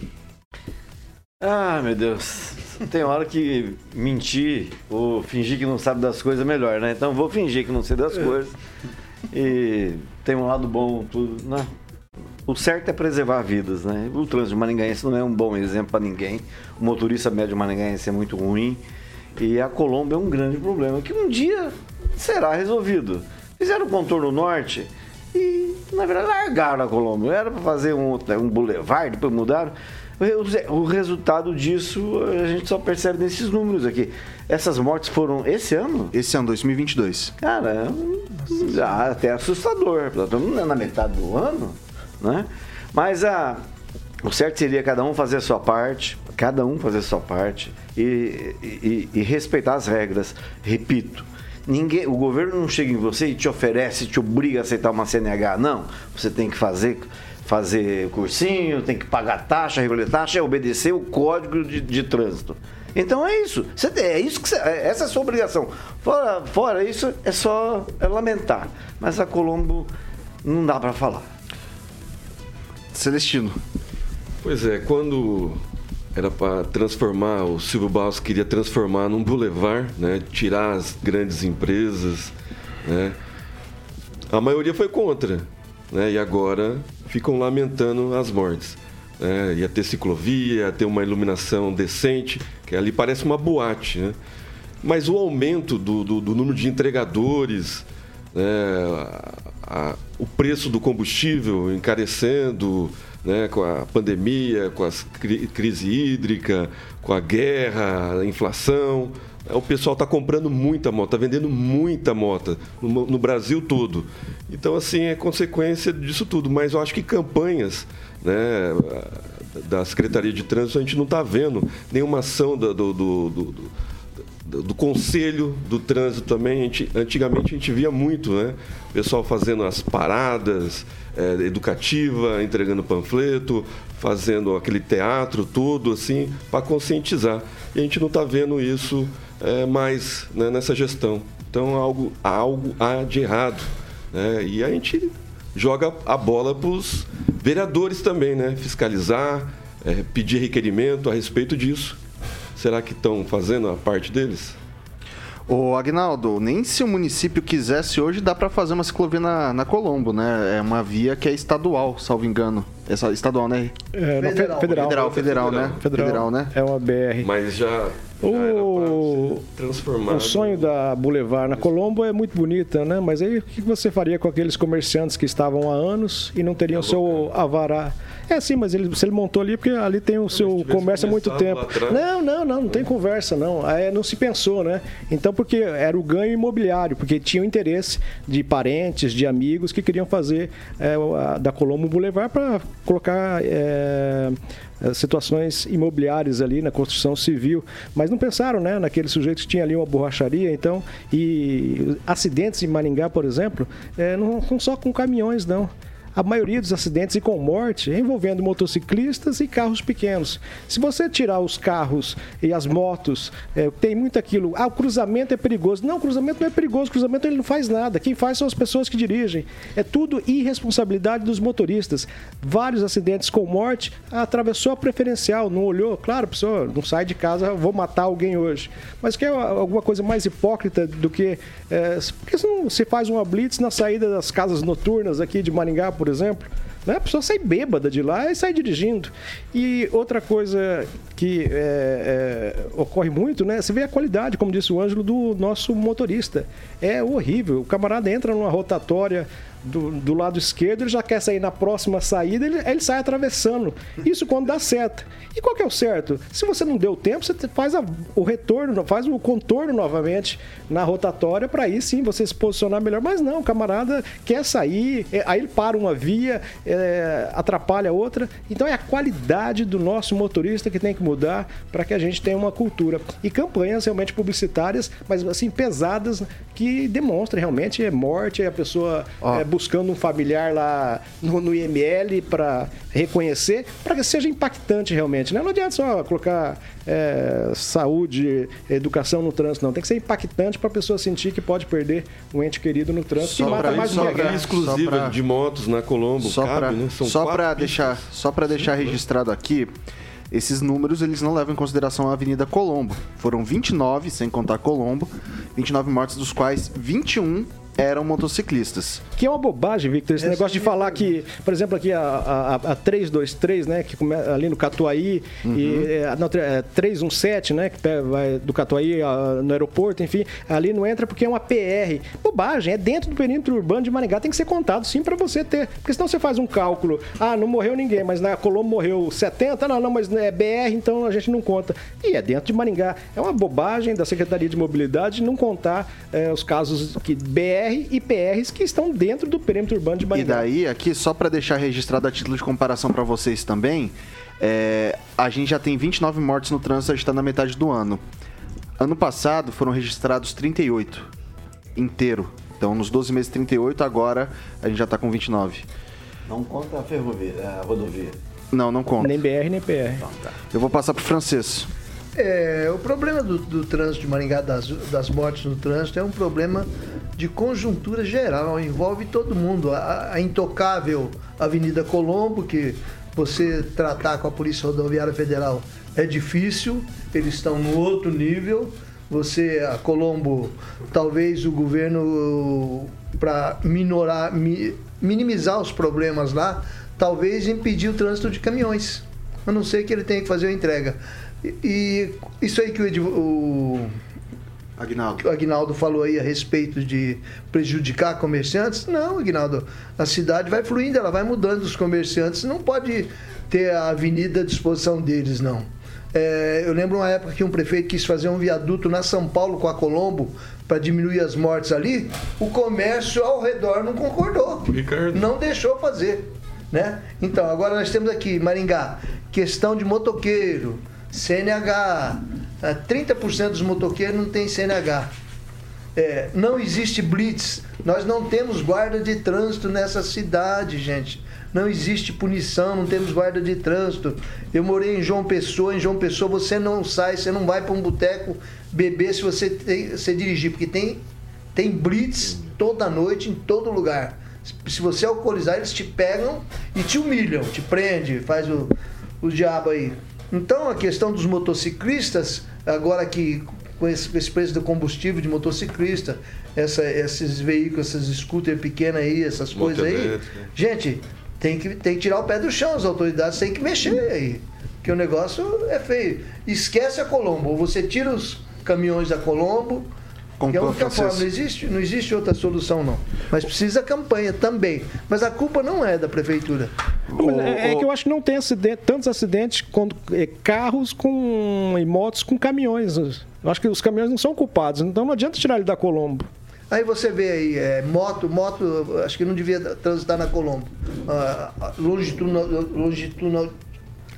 Ah, meu Deus. Tem hora que mentir ou fingir que não sabe das coisas é melhor, né? Então vou fingir que não sei das coisas. E tem um lado bom, tudo, né? O certo é preservar vidas, né? O trânsito maringaense não é um bom exemplo para ninguém. O motorista médio maringaense é muito ruim. E a Colômbia é um grande problema que um dia será resolvido. Fizeram o contorno norte e, na verdade, largaram a Colômbia. Era para fazer um, um boulevard, depois mudaram. O- resultado disso a gente só percebe nesses números aqui. Essas mortes foram esse ano? Esse ano, 2022. Cara, é já até assustador. Estamos na metade do ano, né? Mas a, o certo seria cada um fazer a sua parte, cada um fazer a sua parte e, e- e respeitar as regras. Repito, ninguém, o governo não chega em você e te oferece, te obriga a aceitar uma CNH. Não, você tem que fazer fazer cursinho, tem que pagar taxa, recolher taxa, é obedecer o código de, de trânsito. Então é isso. Você é isso que você- é- essa é a sua obrigação. Fora, fora isso, é só é lamentar. Mas a Colombo não dá para falar. Celestino. Pois é, quando era para transformar, o Silvio Barros queria transformar num boulevard, né? tirar as grandes empresas, né? a maioria foi contra, né? e agora ficam lamentando as mortes. Né? Ia ter ciclovia, ia ter uma iluminação decente, que ali parece uma boate. Né? Mas o aumento do, do- do número de entregadores, né, a- o preço do combustível encarecendo, né, com a pandemia, com a crise hídrica, com a guerra, a inflação. né, O pessoal está comprando muita moto, está vendendo muita moto no, no Brasil todo. Então, assim, é consequência disso tudo. Mas eu acho que campanhas né, da Secretaria de Trânsito, a gente não está vendo nenhuma ação do- do- do- do conselho do trânsito também. A gente- antigamente a gente via muito, né? O pessoal fazendo as paradas é, educativa, entregando panfleto, fazendo aquele teatro todo assim para conscientizar. E a gente não está vendo isso é, mais né, nessa gestão. Então algo, algo há de errado. né? E a gente joga a bola para os vereadores também, né? Fiscalizar, é, pedir requerimento a respeito disso. Será que estão fazendo a parte deles? Ô, Agnaldo, nem se o município quisesse hoje dá pra fazer uma ciclovia na, na Colombo, né? É uma via que é estadual, salvo engano. Essa, estadual, né? É, Federal. federal. Federal, federal, né? Federal, né? É uma BR. Mas já, já O- para transformado. O sonho da Boulevard na Colombo é muito bonita, né? Mas aí o que você faria com aqueles comerciantes que estavam há anos e não teriam seu avará? É sim, mas ele, se ele montou ali, porque ali tem o seu comércio há muito tempo. Não, não, não, não tem conversa, não. É, não se pensou, né? Então, porque era o ganho imobiliário, porque tinham interesse de parentes, de amigos que queriam fazer é, da Colombo Boulevard para colocar. é, eh, situações imobiliárias ali na construção civil, mas não pensaram, né, naquele sujeito que tinha ali uma borracharia, então, e acidentes em Maringá, por exemplo, eh, não são só com caminhões, não. A maioria dos acidentes e com morte envolvendo motociclistas e carros pequenos. Se você tirar os carros e as motos, é, tem muito aquilo, ah, o cruzamento é perigoso. Não, o cruzamento não é perigoso, o cruzamento ele não faz nada. Quem faz são as pessoas que dirigem. É tudo irresponsabilidade dos motoristas. Vários acidentes com morte, atravessou a preferencial, não olhou, claro, pessoa não sai de casa, vou matar alguém hoje. Mas quer alguma coisa mais hipócrita do que. É, porque se não se faz uma blitz na saída das casas noturnas aqui de Maringá, por exemplo? Né? A pessoa sai bêbada de lá e sai dirigindo. E outra coisa que é, é, ocorre muito, né? Você vê a qualidade, como disse o Ângelo, do nosso motorista. É horrível. O camarada entra numa rotatória do, do lado esquerdo, ele já quer sair na próxima saída, ele, ele sai atravessando. Isso quando dá certo. E qual que é o certo? Se você não deu tempo, você faz a, o retorno, faz o contorno novamente na rotatória para aí sim você se posicionar melhor. Mas não, o camarada quer sair, é, aí ele para uma via, é, atrapalha outra. Então é a qualidade do nosso motorista que tem que mudar para que a gente tenha uma cultura. E campanhas realmente publicitárias, mas assim, pesadas, que demonstrem realmente é morte, é a pessoa é, buscando um familiar lá no, no IML para reconhecer, para que seja impactante realmente. Né? Não adianta só colocar é, saúde, educação no trânsito, não. Tem que ser impactante para a pessoa sentir que pode perder um ente querido no trânsito Só pra mais só pra- exclusiva Só pra- de motos na Colombo, Só cabe, para né? Para deixar, só para deixar registrado aqui, esses números eles não levam em consideração a Avenida Colombo. Foram 29, sem contar Colombo, 29 mortes dos quais 21 eram motociclistas. Que é uma bobagem, Victor, esse Essa negócio de é falar que, por exemplo, aqui a, a, a 323, né, que come, ali no Catuaí, e é, não, é, 317, né, que vai do Catuaí a- no aeroporto, enfim, ali não entra porque é uma PR. Bobagem, é dentro do perímetro urbano de Maringá, tem que ser contado sim para você ter, porque senão você faz um cálculo, ah, não morreu ninguém, mas na Colombo morreu 70, não, não, mas é BR, então a gente não conta. E é dentro de Maringá. É uma bobagem da Secretaria de Mobilidade não contar é, os casos que BR e PRs que estão dentro do perímetro urbano de E Maringá. daí, aqui, só para deixar registrado a título de comparação para vocês também, é, a gente já tem 29 mortes no trânsito, a gente está na metade do ano. Ano passado foram registrados 38 inteiro. Então, nos 12 meses 38, agora a gente já tá com 29. Não conta a ferrovia, a rodovia. Não, não conta. Nem BR, nem PR. Eu vou passar pro francês. É, o problema do, do trânsito de Maringá, das, das mortes no trânsito, é um problema de conjuntura geral, envolve todo mundo. A, a intocável Avenida Colombo, que você tratar com a Polícia Rodoviária Federal é difícil, eles estão no outro nível. Você, a Colombo, talvez o governo, para minorar, mi- minimizar os problemas lá, talvez impedir o trânsito de caminhões. A não ser que ele tenha que fazer a entrega. E, e isso aí que o, o Agnaldo. o Agnaldo falou aí a respeito de prejudicar comerciantes. Não, Agnaldo, a cidade vai fluindo, ela vai mudando os comerciantes. Não pode ter a avenida à disposição deles, não. É, eu lembro uma época que um prefeito quis fazer um viaduto na São Paulo com a Colombo para diminuir as mortes ali. O comércio ao redor não concordou. Ricardo. Não deixou fazer. Né? Então, agora nós temos aqui, Maringá, questão de motoqueiro, CNH. Eh, 30% dos motoqueiros não tem CNH. É, não existe blitz. Nós não temos guarda de trânsito nessa cidade, gente. Não existe punição, não temos guarda de trânsito. Eu morei em João Pessoa, em João Pessoa você não sai, você não vai para um boteco beber se você, tem, você dirigir, porque tem, tem blitz toda noite em todo lugar. Se você alcoolizar, eles te pegam e te humilham, te prende, faz o, o diabo aí. Então a questão dos motociclistas, agora que com esse, esse preço do combustível de motociclista, essa- esses veículos, essas scooter pequenas aí, essas coisas aí, elétrica. gente, tem que, tem que tirar o pé do chão, as autoridades têm que mexer aí. Porque o negócio é feio. Esquece a Colombo, ou você tira os caminhões da Colombo, que é a única forma, não existe, não existe outra solução não. Mas precisa campanha também. Mas a culpa não é da prefeitura. Mas é, é que eu acho que não tem acidente- tantos acidentes com é, carros com, e motos com caminhões. Eu acho que os caminhões não são culpados, então não adianta tirar ele da Colombo. Aí você vê aí, é, moto, moto, acho que não devia transitar na Colombo. Ah, longitudinal, longitudinal,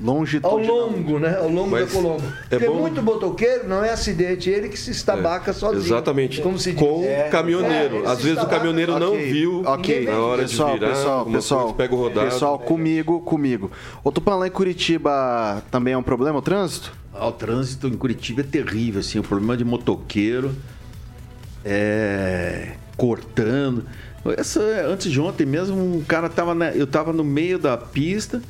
Longe Ao longo, né? Ao longo Mas da Colombo. é Porque bom- muito motoqueiro não é acidente, ele que se estabaca sozinho. Exatamente. Como se diz. Com É, o caminhoneiro. é, ele Às vezes o caminhoneiro não Ok, viu Ok, na hora pessoal, de virar. pessoal, pessoal, pega o rodado. pessoal, comigo, comigo. O Tupã lá em Curitiba também é um problema o trânsito? Ah, o trânsito em Curitiba é terrível, assim, o problema de motoqueiro é cortando. Essa, antes de ontem mesmo, um cara tava na- eu tava no meio da pista,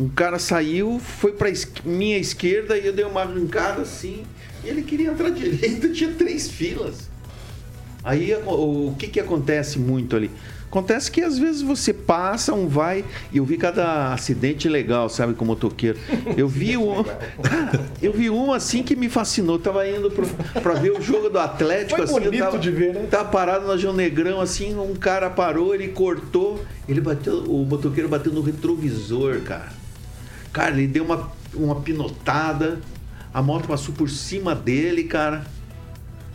um cara saiu, foi pra es- minha esquerda e eu dei uma arrancada assim, e ele queria entrar à direita, tinha três filas. Aí o, que que acontece muito ali? Acontece que às vezes você passa, um vai, e eu vi cada acidente legal, sabe, com motoqueiro. Eu vi um. Eu vi um assim que me fascinou. Eu tava indo pro, pra ver o jogo do Atlético, Foi assim. bonito tava, de ver, né? Tava parado na João Negrão, assim, um cara parou, ele cortou, ele bateu, o motoqueiro bateu no retrovisor, cara. Cara, ele deu uma, uma pinotada, a moto passou por cima dele, cara.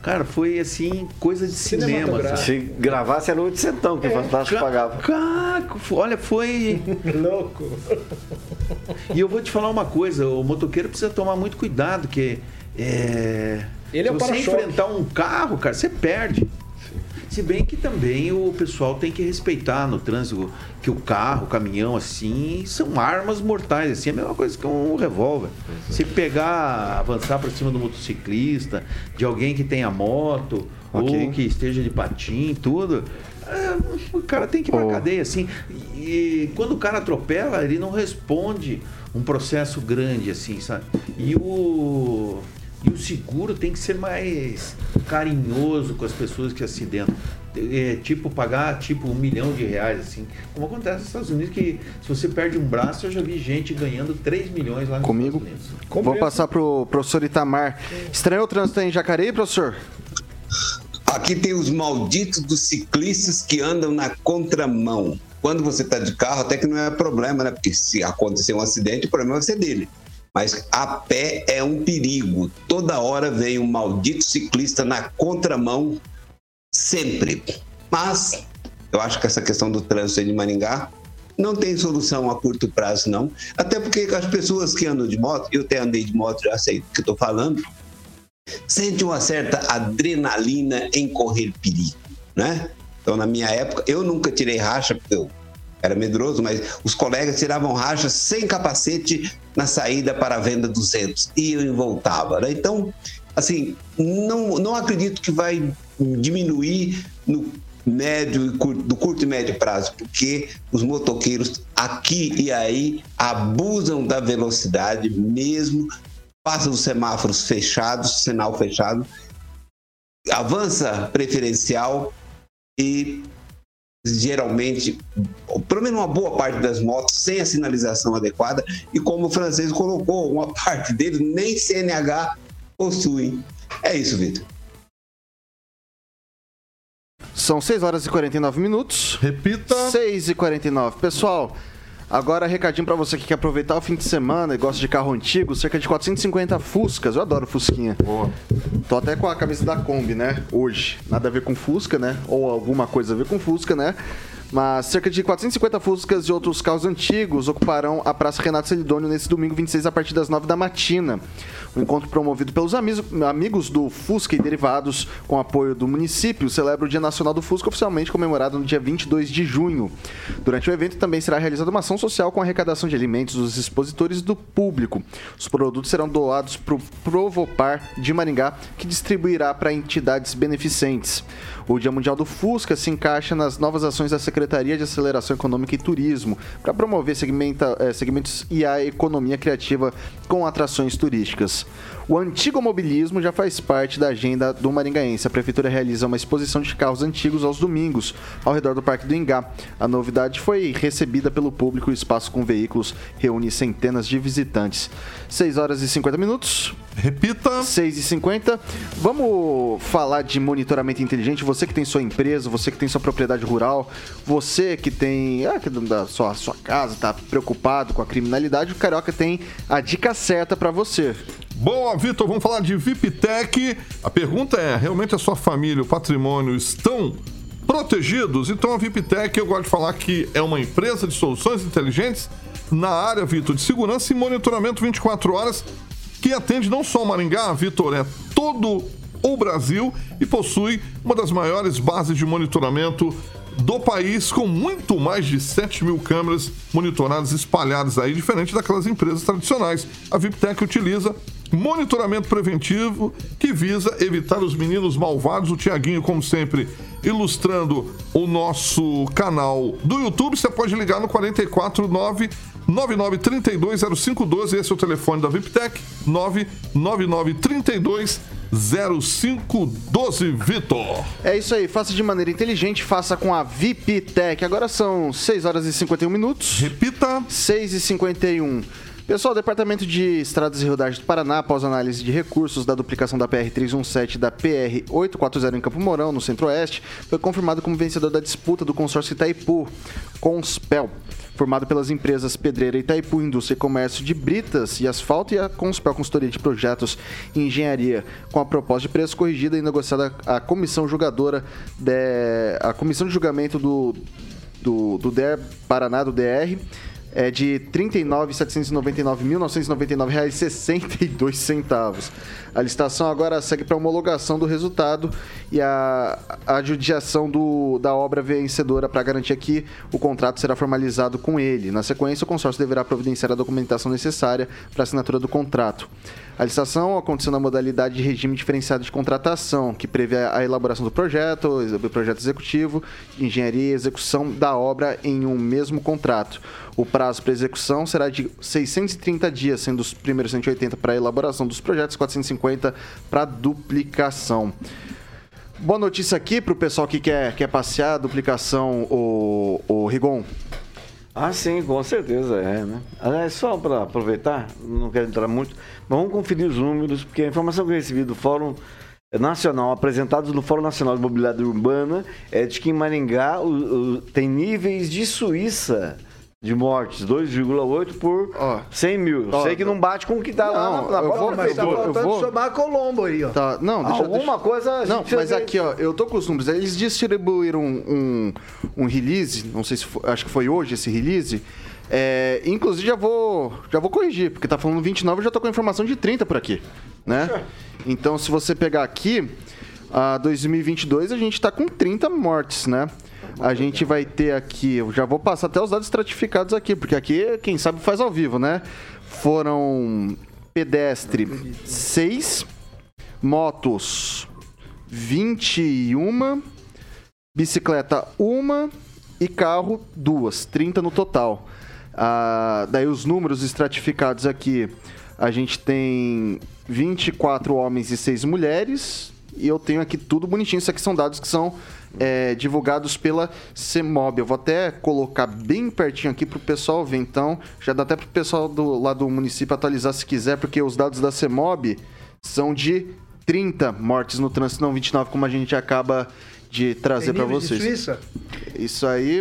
Cara, foi assim, coisa de cinema. sabe? Se gravasse era 800 que o Fantástico pagava. Cara, olha, foi. Louco. E eu vou te falar uma coisa: o motoqueiro precisa tomar muito cuidado, que é. Ele é se você enfrentar um carro, cara, você perde. Se bem que também o pessoal tem que respeitar no trânsito que o carro, o caminhão, assim, são armas mortais, assim, é a mesma coisa que um revólver. Se pegar, avançar para cima do motociclista, de alguém que tenha moto, Ok. ou que esteja de patim, tudo, é, o cara tem que ir pra Oh. cadeia, assim. E quando o cara atropela, ele não responde um processo grande, assim, sabe? E o. E o seguro tem que ser mais carinhoso com as pessoas que acidentam. É, tipo, pagar tipo um milhão de reais, assim. Como acontece nos Estados Unidos, que se você perde um braço, eu já vi gente ganhando 3 milhões lá nos Comigo? Estados Unidos. Vou passar pro professor Itamar. Estranhou o trânsito em Jacareí, professor? Aqui tem os malditos dos ciclistas que andam na contramão. Quando você está de carro, até que não é problema, né? Porque se acontecer um acidente, o problema vai ser dele. Mas a pé é um perigo. Toda hora vem um maldito ciclista na contramão, sempre. Mas eu acho que essa questão do trânsito de Maringá não tem solução a curto prazo, não. Até porque as pessoas que andam de moto, eu até andei de moto, já sei do que estou falando, sente uma certa adrenalina em correr perigo, né? Então, na minha época, eu nunca tirei racha, porque eu era medroso, mas os colegas tiravam racha sem capacete na saída para a venda 200 e eu voltava, né? Então, assim, não, não acredito que vai diminuir no médio curto, do curto e médio prazo, porque os motoqueiros aqui e aí abusam da velocidade mesmo passa os semáforos fechados, sinal fechado, avança preferencial e geralmente, pelo menos uma boa parte das motos sem a sinalização adequada e como o francês colocou, uma parte deles nem CNH possuem. É isso, Vitor. São 6 horas e 49 minutos. Repita. 6 e 49. Pessoal, agora recadinho pra você que quer aproveitar o fim de semana e gosta de carro antigo, cerca de 450 Fuscas. Eu adoro Fusquinha. Boa. Tô até com a camisa da Kombi, né? Hoje. Nada a ver com Fusca, né? Ou alguma coisa a ver com Fusca, né? Mas cerca de 450 Fuscas e outros carros antigos ocuparão a Praça Renato Celidônio nesse domingo 26 a partir das 9 da matina. O encontro promovido pelos amigos, do Fusca e derivados com apoio do município celebra o Dia Nacional do Fusca oficialmente comemorado no dia 22 de junho. Durante o evento também será realizada uma ação social com arrecadação de alimentos dos expositores do público. Os produtos serão doados para o Provopar de Maringá, que distribuirá para entidades beneficentes. O Dia Mundial do Fusca se encaixa nas novas ações da Secretaria de Aceleração Econômica e Turismo para promover segmenta, eh, segmentos e a economia criativa com atrações turísticas. O antigo mobilismo já faz parte da agenda do Maringaense. A Prefeitura realiza uma exposição de carros antigos aos domingos, ao redor do Parque do Ingá. A novidade foi recebida pelo público. O espaço com veículos reúne centenas de visitantes. 6 horas e 50 minutos. Repita. 6 e 50 Vamos falar de monitoramento inteligente. Você que tem sua empresa, você que tem sua propriedade rural, você que tem ah, que da sua, sua casa, está preocupado com a criminalidade, o Carioca tem a dica certa para você. Boa, Vitor, vamos falar de VIPTech. A pergunta é: realmente a sua família, o patrimônio estão protegidos? Então a VIPTEC, eu gosto de falar que é uma empresa de soluções inteligentes na área, Vitor, de segurança e monitoramento 24 horas, que atende não só Maringá, Vitor, é todo o Brasil e possui uma das maiores bases de monitoramento do país, com muito mais de 7 mil câmeras monitoradas espalhadas aí, diferente daquelas empresas tradicionais. A VIPTEC utiliza monitoramento preventivo que visa evitar os meninos malvados. O Tiaguinho, como sempre, ilustrando o nosso canal do YouTube. Você pode ligar no 449 99320512. Esse é o telefone da VIPTEC. 99932 0512 Vitor. É isso aí, faça de maneira inteligente, faça com a VIPTEC. Agora são 6 horas e 51 minutos. Repita. 6 e 51. Pessoal, o Departamento de Estradas e Rodagens do Paraná, após análise de recursos da duplicação da PR-317 e da PR-840 em Campo Mourão, no Centro-Oeste, foi confirmado como vencedor da disputa do consórcio Itaipu, Conspel, formado pelas empresas Pedreira Itaipu, Indústria e Comércio de Britas e Asfalto e a Conspel Consultoria de Projetos e Engenharia, com a proposta de preço corrigida e negociada a comissão julgadora, de, a comissão de julgamento do, do, do DER Paraná, do DR, é de R$ 39.799.999,62. A licitação agora segue para homologação do resultado e a, adjudicação do, da obra vencedora para garantir que o contrato será formalizado com ele. Na sequência, o consórcio deverá providenciar a documentação necessária para a assinatura do contrato. A licitação aconteceu na modalidade de regime diferenciado de contratação, que prevê a elaboração do projeto, o projeto executivo, engenharia e execução da obra em um mesmo contrato. O prazo para execução será de 630 dias, sendo os primeiros 180 para a elaboração dos projetos, 450 para duplicação. Boa notícia aqui para o pessoal que quer, quer passear a duplicação, o, o Rigon. Ah, sim, com certeza é, né? Aliás, só para aproveitar, não quero entrar muito, mas vamos conferir os números, porque a informação que eu recebi do Fórum Nacional, apresentados no Fórum Nacional de Mobilidade Urbana, é de que em Maringá o, o, tem níveis de Suíça de mortes, 2,8 por Ó. 100 mil. Ó, Sei que não bate com o que lá Não, na, na eu própria vou- Mas tá faltando vou- somar Colombo aí, ó. Tá, não, deixa, Alguma coisa a Não, mas fez- aqui, ó, eu tô com os números. Eles distribuíram um, um release, não sei se foi, acho que foi hoje esse release. É, inclusive já vou, já vou corrigir, porque tá falando 29, eu já tô com a informação de 30 por aqui, né? Então, se você pegar aqui, a 2022 a gente tá com 30 mortes, né? A gente vai ter aqui, eu já vou passar até os dados estratificados aqui, porque aqui, quem sabe, faz ao vivo, né? Foram pedestre 6, motos 21, bicicleta 1 e carro 2, 30 no total. Ah, daí os números estratificados aqui, a gente tem 24 homens e 6 mulheres, e eu tenho aqui tudo bonitinho. Isso aqui são dados que são é, divulgados pela CEMOB. Eu vou até colocar bem pertinho aqui para o pessoal ver. Então, já dá até para o pessoal do, lá do município atualizar se quiser, porque os dados da CEMOB são de 30 mortes no trânsito, não 29, como a gente acaba de trazer para de vocês. Suíça? Isso aí.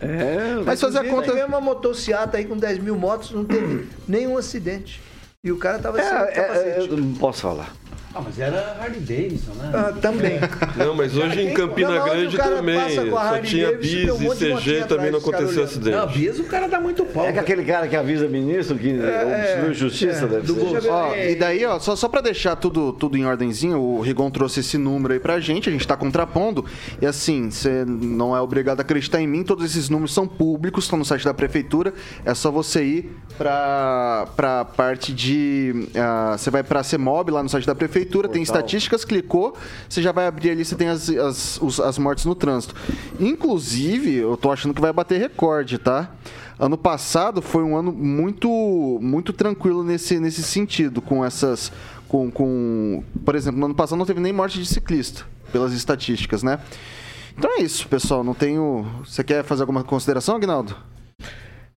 É, Mas fazer a Inclusive, conta. Tem uma motocicleta aí com 10 mil motos, não teve nenhum acidente. E o cara tava é, sem é, capacete. eu não posso falar. Ah, mas era Harley Davidson, né? Ah, também. Não, mas hoje em Campina não, Grande o cara também. passa com a Só Harley tinha bis um e motinha CG também não aconteceu acidente. Não, Bis o cara dá muito pau. É que aquele cara que avisa ministro que É, é, justiça é, deve do ser. Ó, e daí, ó, só, só pra deixar tudo, tudo em ordenzinho, o Rigon trouxe esse número aí pra gente, a gente tá contrapondo. E assim, você não é obrigado a acreditar em mim, todos esses números são públicos, estão no site da prefeitura. É só você ir pra, pra parte de. ah, você vai pra CEMOB lá no site da prefeitura, tem estatísticas, clicou, você já vai abrir ali, você tem as, as, os- as mortes no trânsito. Inclusive, eu tô achando que vai bater recorde, tá? Ano passado foi um ano muito muito tranquilo nesse, nesse sentido, com essas. Com, com, por exemplo, no ano passado não teve nem morte de ciclista, pelas estatísticas, né? Então é isso, pessoal. Não tenho. Você quer fazer alguma consideração, Agnaldo?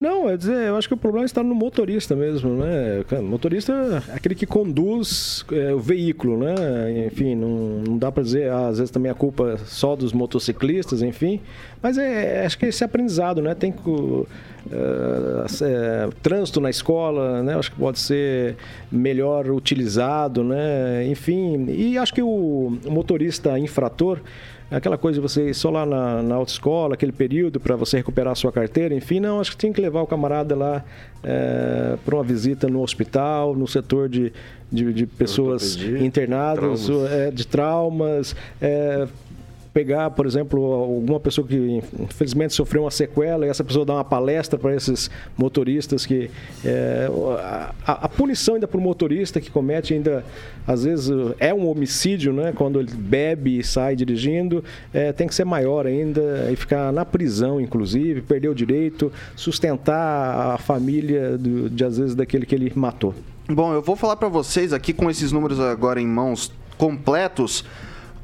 Não, é dizer, eu acho que o problema está no motorista mesmo, né? O motorista é aquele que conduz é, o veículo, né? Enfim, não, não dá para dizer, ah, às vezes também a culpa só dos motociclistas, enfim. Mas é, acho que esse aprendizado, né? Tem que. é, é, trânsito na escola, né? Acho que pode ser melhor utilizado, né? Enfim, e acho que o, motorista infrator aquela coisa de você ir só lá na, na autoescola, aquele período para você recuperar a sua carteira, enfim, não, acho que tem que levar o camarada lá para uma visita no hospital, no setor de, de, de pessoas internadas, traumas. é, de traumas, é, pegar, por exemplo, alguma pessoa que infelizmente sofreu uma sequela e essa pessoa dá uma palestra para esses motoristas que é, a, a punição ainda para o motorista que comete ainda às vezes é um homicídio, né? Quando ele bebe e sai dirigindo, é, tem que ser maior ainda e ficar na prisão, inclusive, perder o direito, sustentar a família do, de às vezes daquele que ele matou. Bom, eu vou falar para vocês aqui com esses números agora em mãos completos.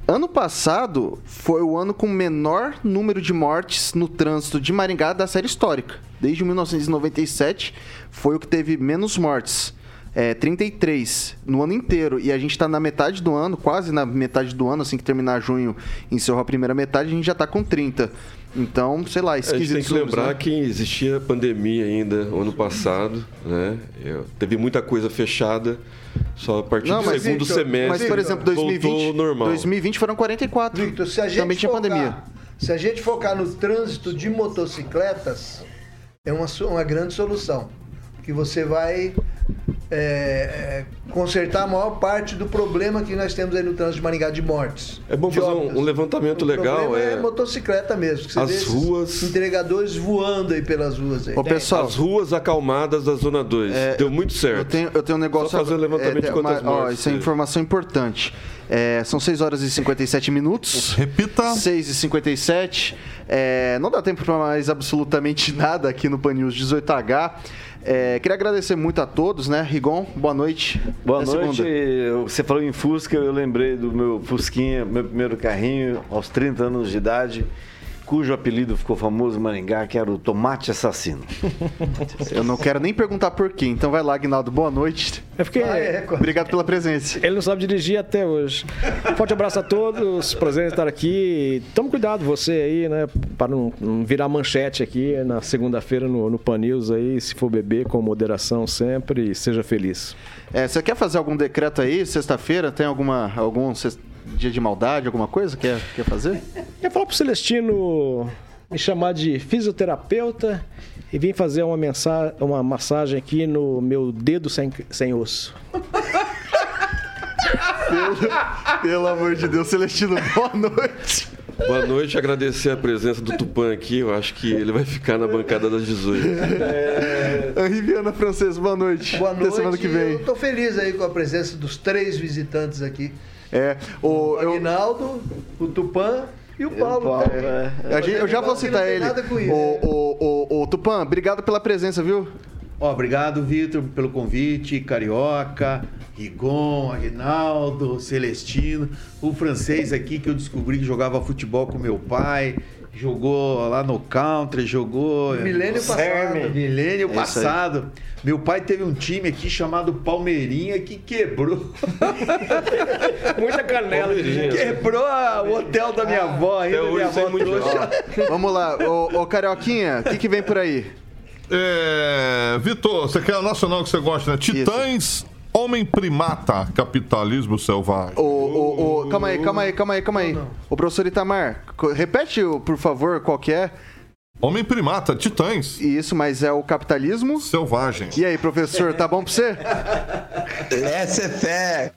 Ano passado foi o ano com menor número de mortes no trânsito de Maringá da série histórica. Desde 1997 foi o que teve menos mortes. É, 33 no ano inteiro. E a gente está na metade do ano, quase na metade do ano, assim que terminar junho, encerrou a primeira metade, a gente já está com 30. Então, sei lá, É, a gente esquisito. tem que lembrar que existia pandemia ainda o ano passado, né? Eu- teve muita coisa fechada, só a partir Não, do mas, segundo Victor, semestre mas, por exemplo, voltou 2020, ao normal. 2020 foram 44. Victor, se a gente Também tinha focar, pandemia. Se a gente focar no trânsito de motocicletas, é uma, uma grande solução. Que você vai é, é, consertar a maior parte do problema que nós temos aí no trânsito de Maringá de mortes. É bom fazer um- um levantamento o legal, problema é, é- motocicleta mesmo. Que você As ruas- entregadores voando aí pelas ruas aí. Ô, pessoal, As ruas acalmadas da Zona 2. Deu muito certo. Eu tenho, eu tenho um negócio. Só fazer um levantamento é, de quantas uma- ó, mortes Isso é informação importante. É, são 6 horas e 57 minutos. Repita. 6 e 57. É, não dá tempo para mais absolutamente nada aqui no Pan News 18H. É, queria agradecer muito a todos, né? Rigon, boa noite. Boa Até noite. segunda. Você falou em Fusca, eu lembrei do meu Fusquinha, meu primeiro carrinho, aos 30 anos de idade, cujo apelido ficou famoso em Maringá, que era o Tomate Assassino. Eu não quero nem perguntar por quê. Então vai lá, Agnaldo, boa noite. É porque Obrigado pela presença. ele não sabe dirigir até hoje. Forte abraço a todos, prazer em estar aqui. Tome cuidado você aí, né, para não, não virar manchete aqui na segunda-feira no, no Pan News aí, se for beber com moderação sempre e seja feliz. É, você quer fazer algum decreto aí, sexta-feira? Tem alguma, algum dia de maldade, alguma coisa? Quer, quer fazer? Quer falar pro Celestino me chamar de fisioterapeuta e vir fazer uma, mensa uma massagem aqui no meu dedo sem, sem osso. Pelo, pelo amor de Deus, Celestino, boa noite. Boa noite, agradecer a presença do Tupã aqui. Eu acho que ele vai ficar na bancada das 18. Henri Viana Francês, boa noite. Boa Até noite. semana que vem. Eu tô feliz aí com a presença dos três visitantes aqui. É, o, O Aguinaldo, o Tupã e o Paulo. Paulo, também. é. A gente- eu já vou citar ele. O, o, o, o Tupã, obrigado pela presença, viu? Ó, obrigado, Vitor, pelo convite. Carioca, Rigon, Aguinaldo, Celestino. O francês aqui que eu descobri que jogava futebol com meu pai. Jogou lá no country, jogou. Milênio passado. Milênio É passado. Meu pai teve um time aqui chamado Palmeirinha que quebrou. Muita canela de quebrou a- o hotel da minha avó ainda. Até minha avó muito. Vamos lá, ô, ô Carioquinha, o que, que vem por aí? É, Vitor, você quer o nacional que você gosta, né? Titãs, Homem Primata, Capitalismo Selvagem. Ô, ô, ô, calma aí, calma aí, calma aí, calma aí. Ô, professor Itamar, repete, por favor, qual que é? Homem Primata, Titãs, Isso, mas é o capitalismo? Selvagem. E aí, professor, tá bom pra você? Essa é fé.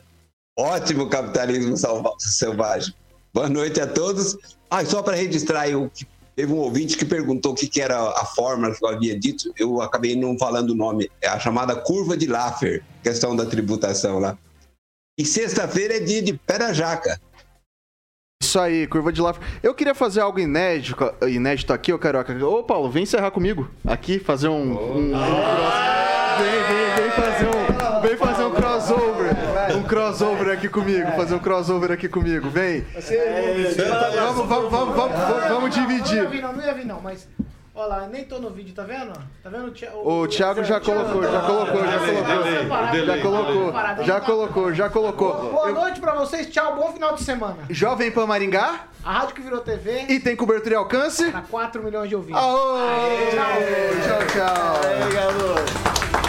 Ótimo capitalismo selvagem. Boa noite a todos. Ah, só para registrar, eu, teve um ouvinte que perguntou o que, que era a fórmula que eu havia dito. Eu acabei não falando o nome. É a chamada curva de Laffer, questão da tributação lá. E sexta-feira é dia de pé na jaca. Isso aí, curva de Laffer. Eu queria fazer algo inédito, inédito aqui, ô Carioca. Ô, Paulo, vem encerrar comigo. Aqui, fazer um... um- um cross- crossover aqui comigo. Fazer um crossover aqui comigo. Vem. Vamos, vamos, vamos, vamos, vamos Não ia dividir. vir, não, não ia vir, não, mas. Olha lá, nem tô no vídeo, tá vendo? Tá vendo? Thi- O Thiago já colocou, já colocou, já colocou. delay, Já delay, colocou, já colocou, já colocou. Boa noite pra vocês, tchau, bom final de semana. Jovem Pan Maringá A rádio que virou TV e tem cobertura e alcance. tá 4 milhões de ouvintes. Aô! Tchau, tchau.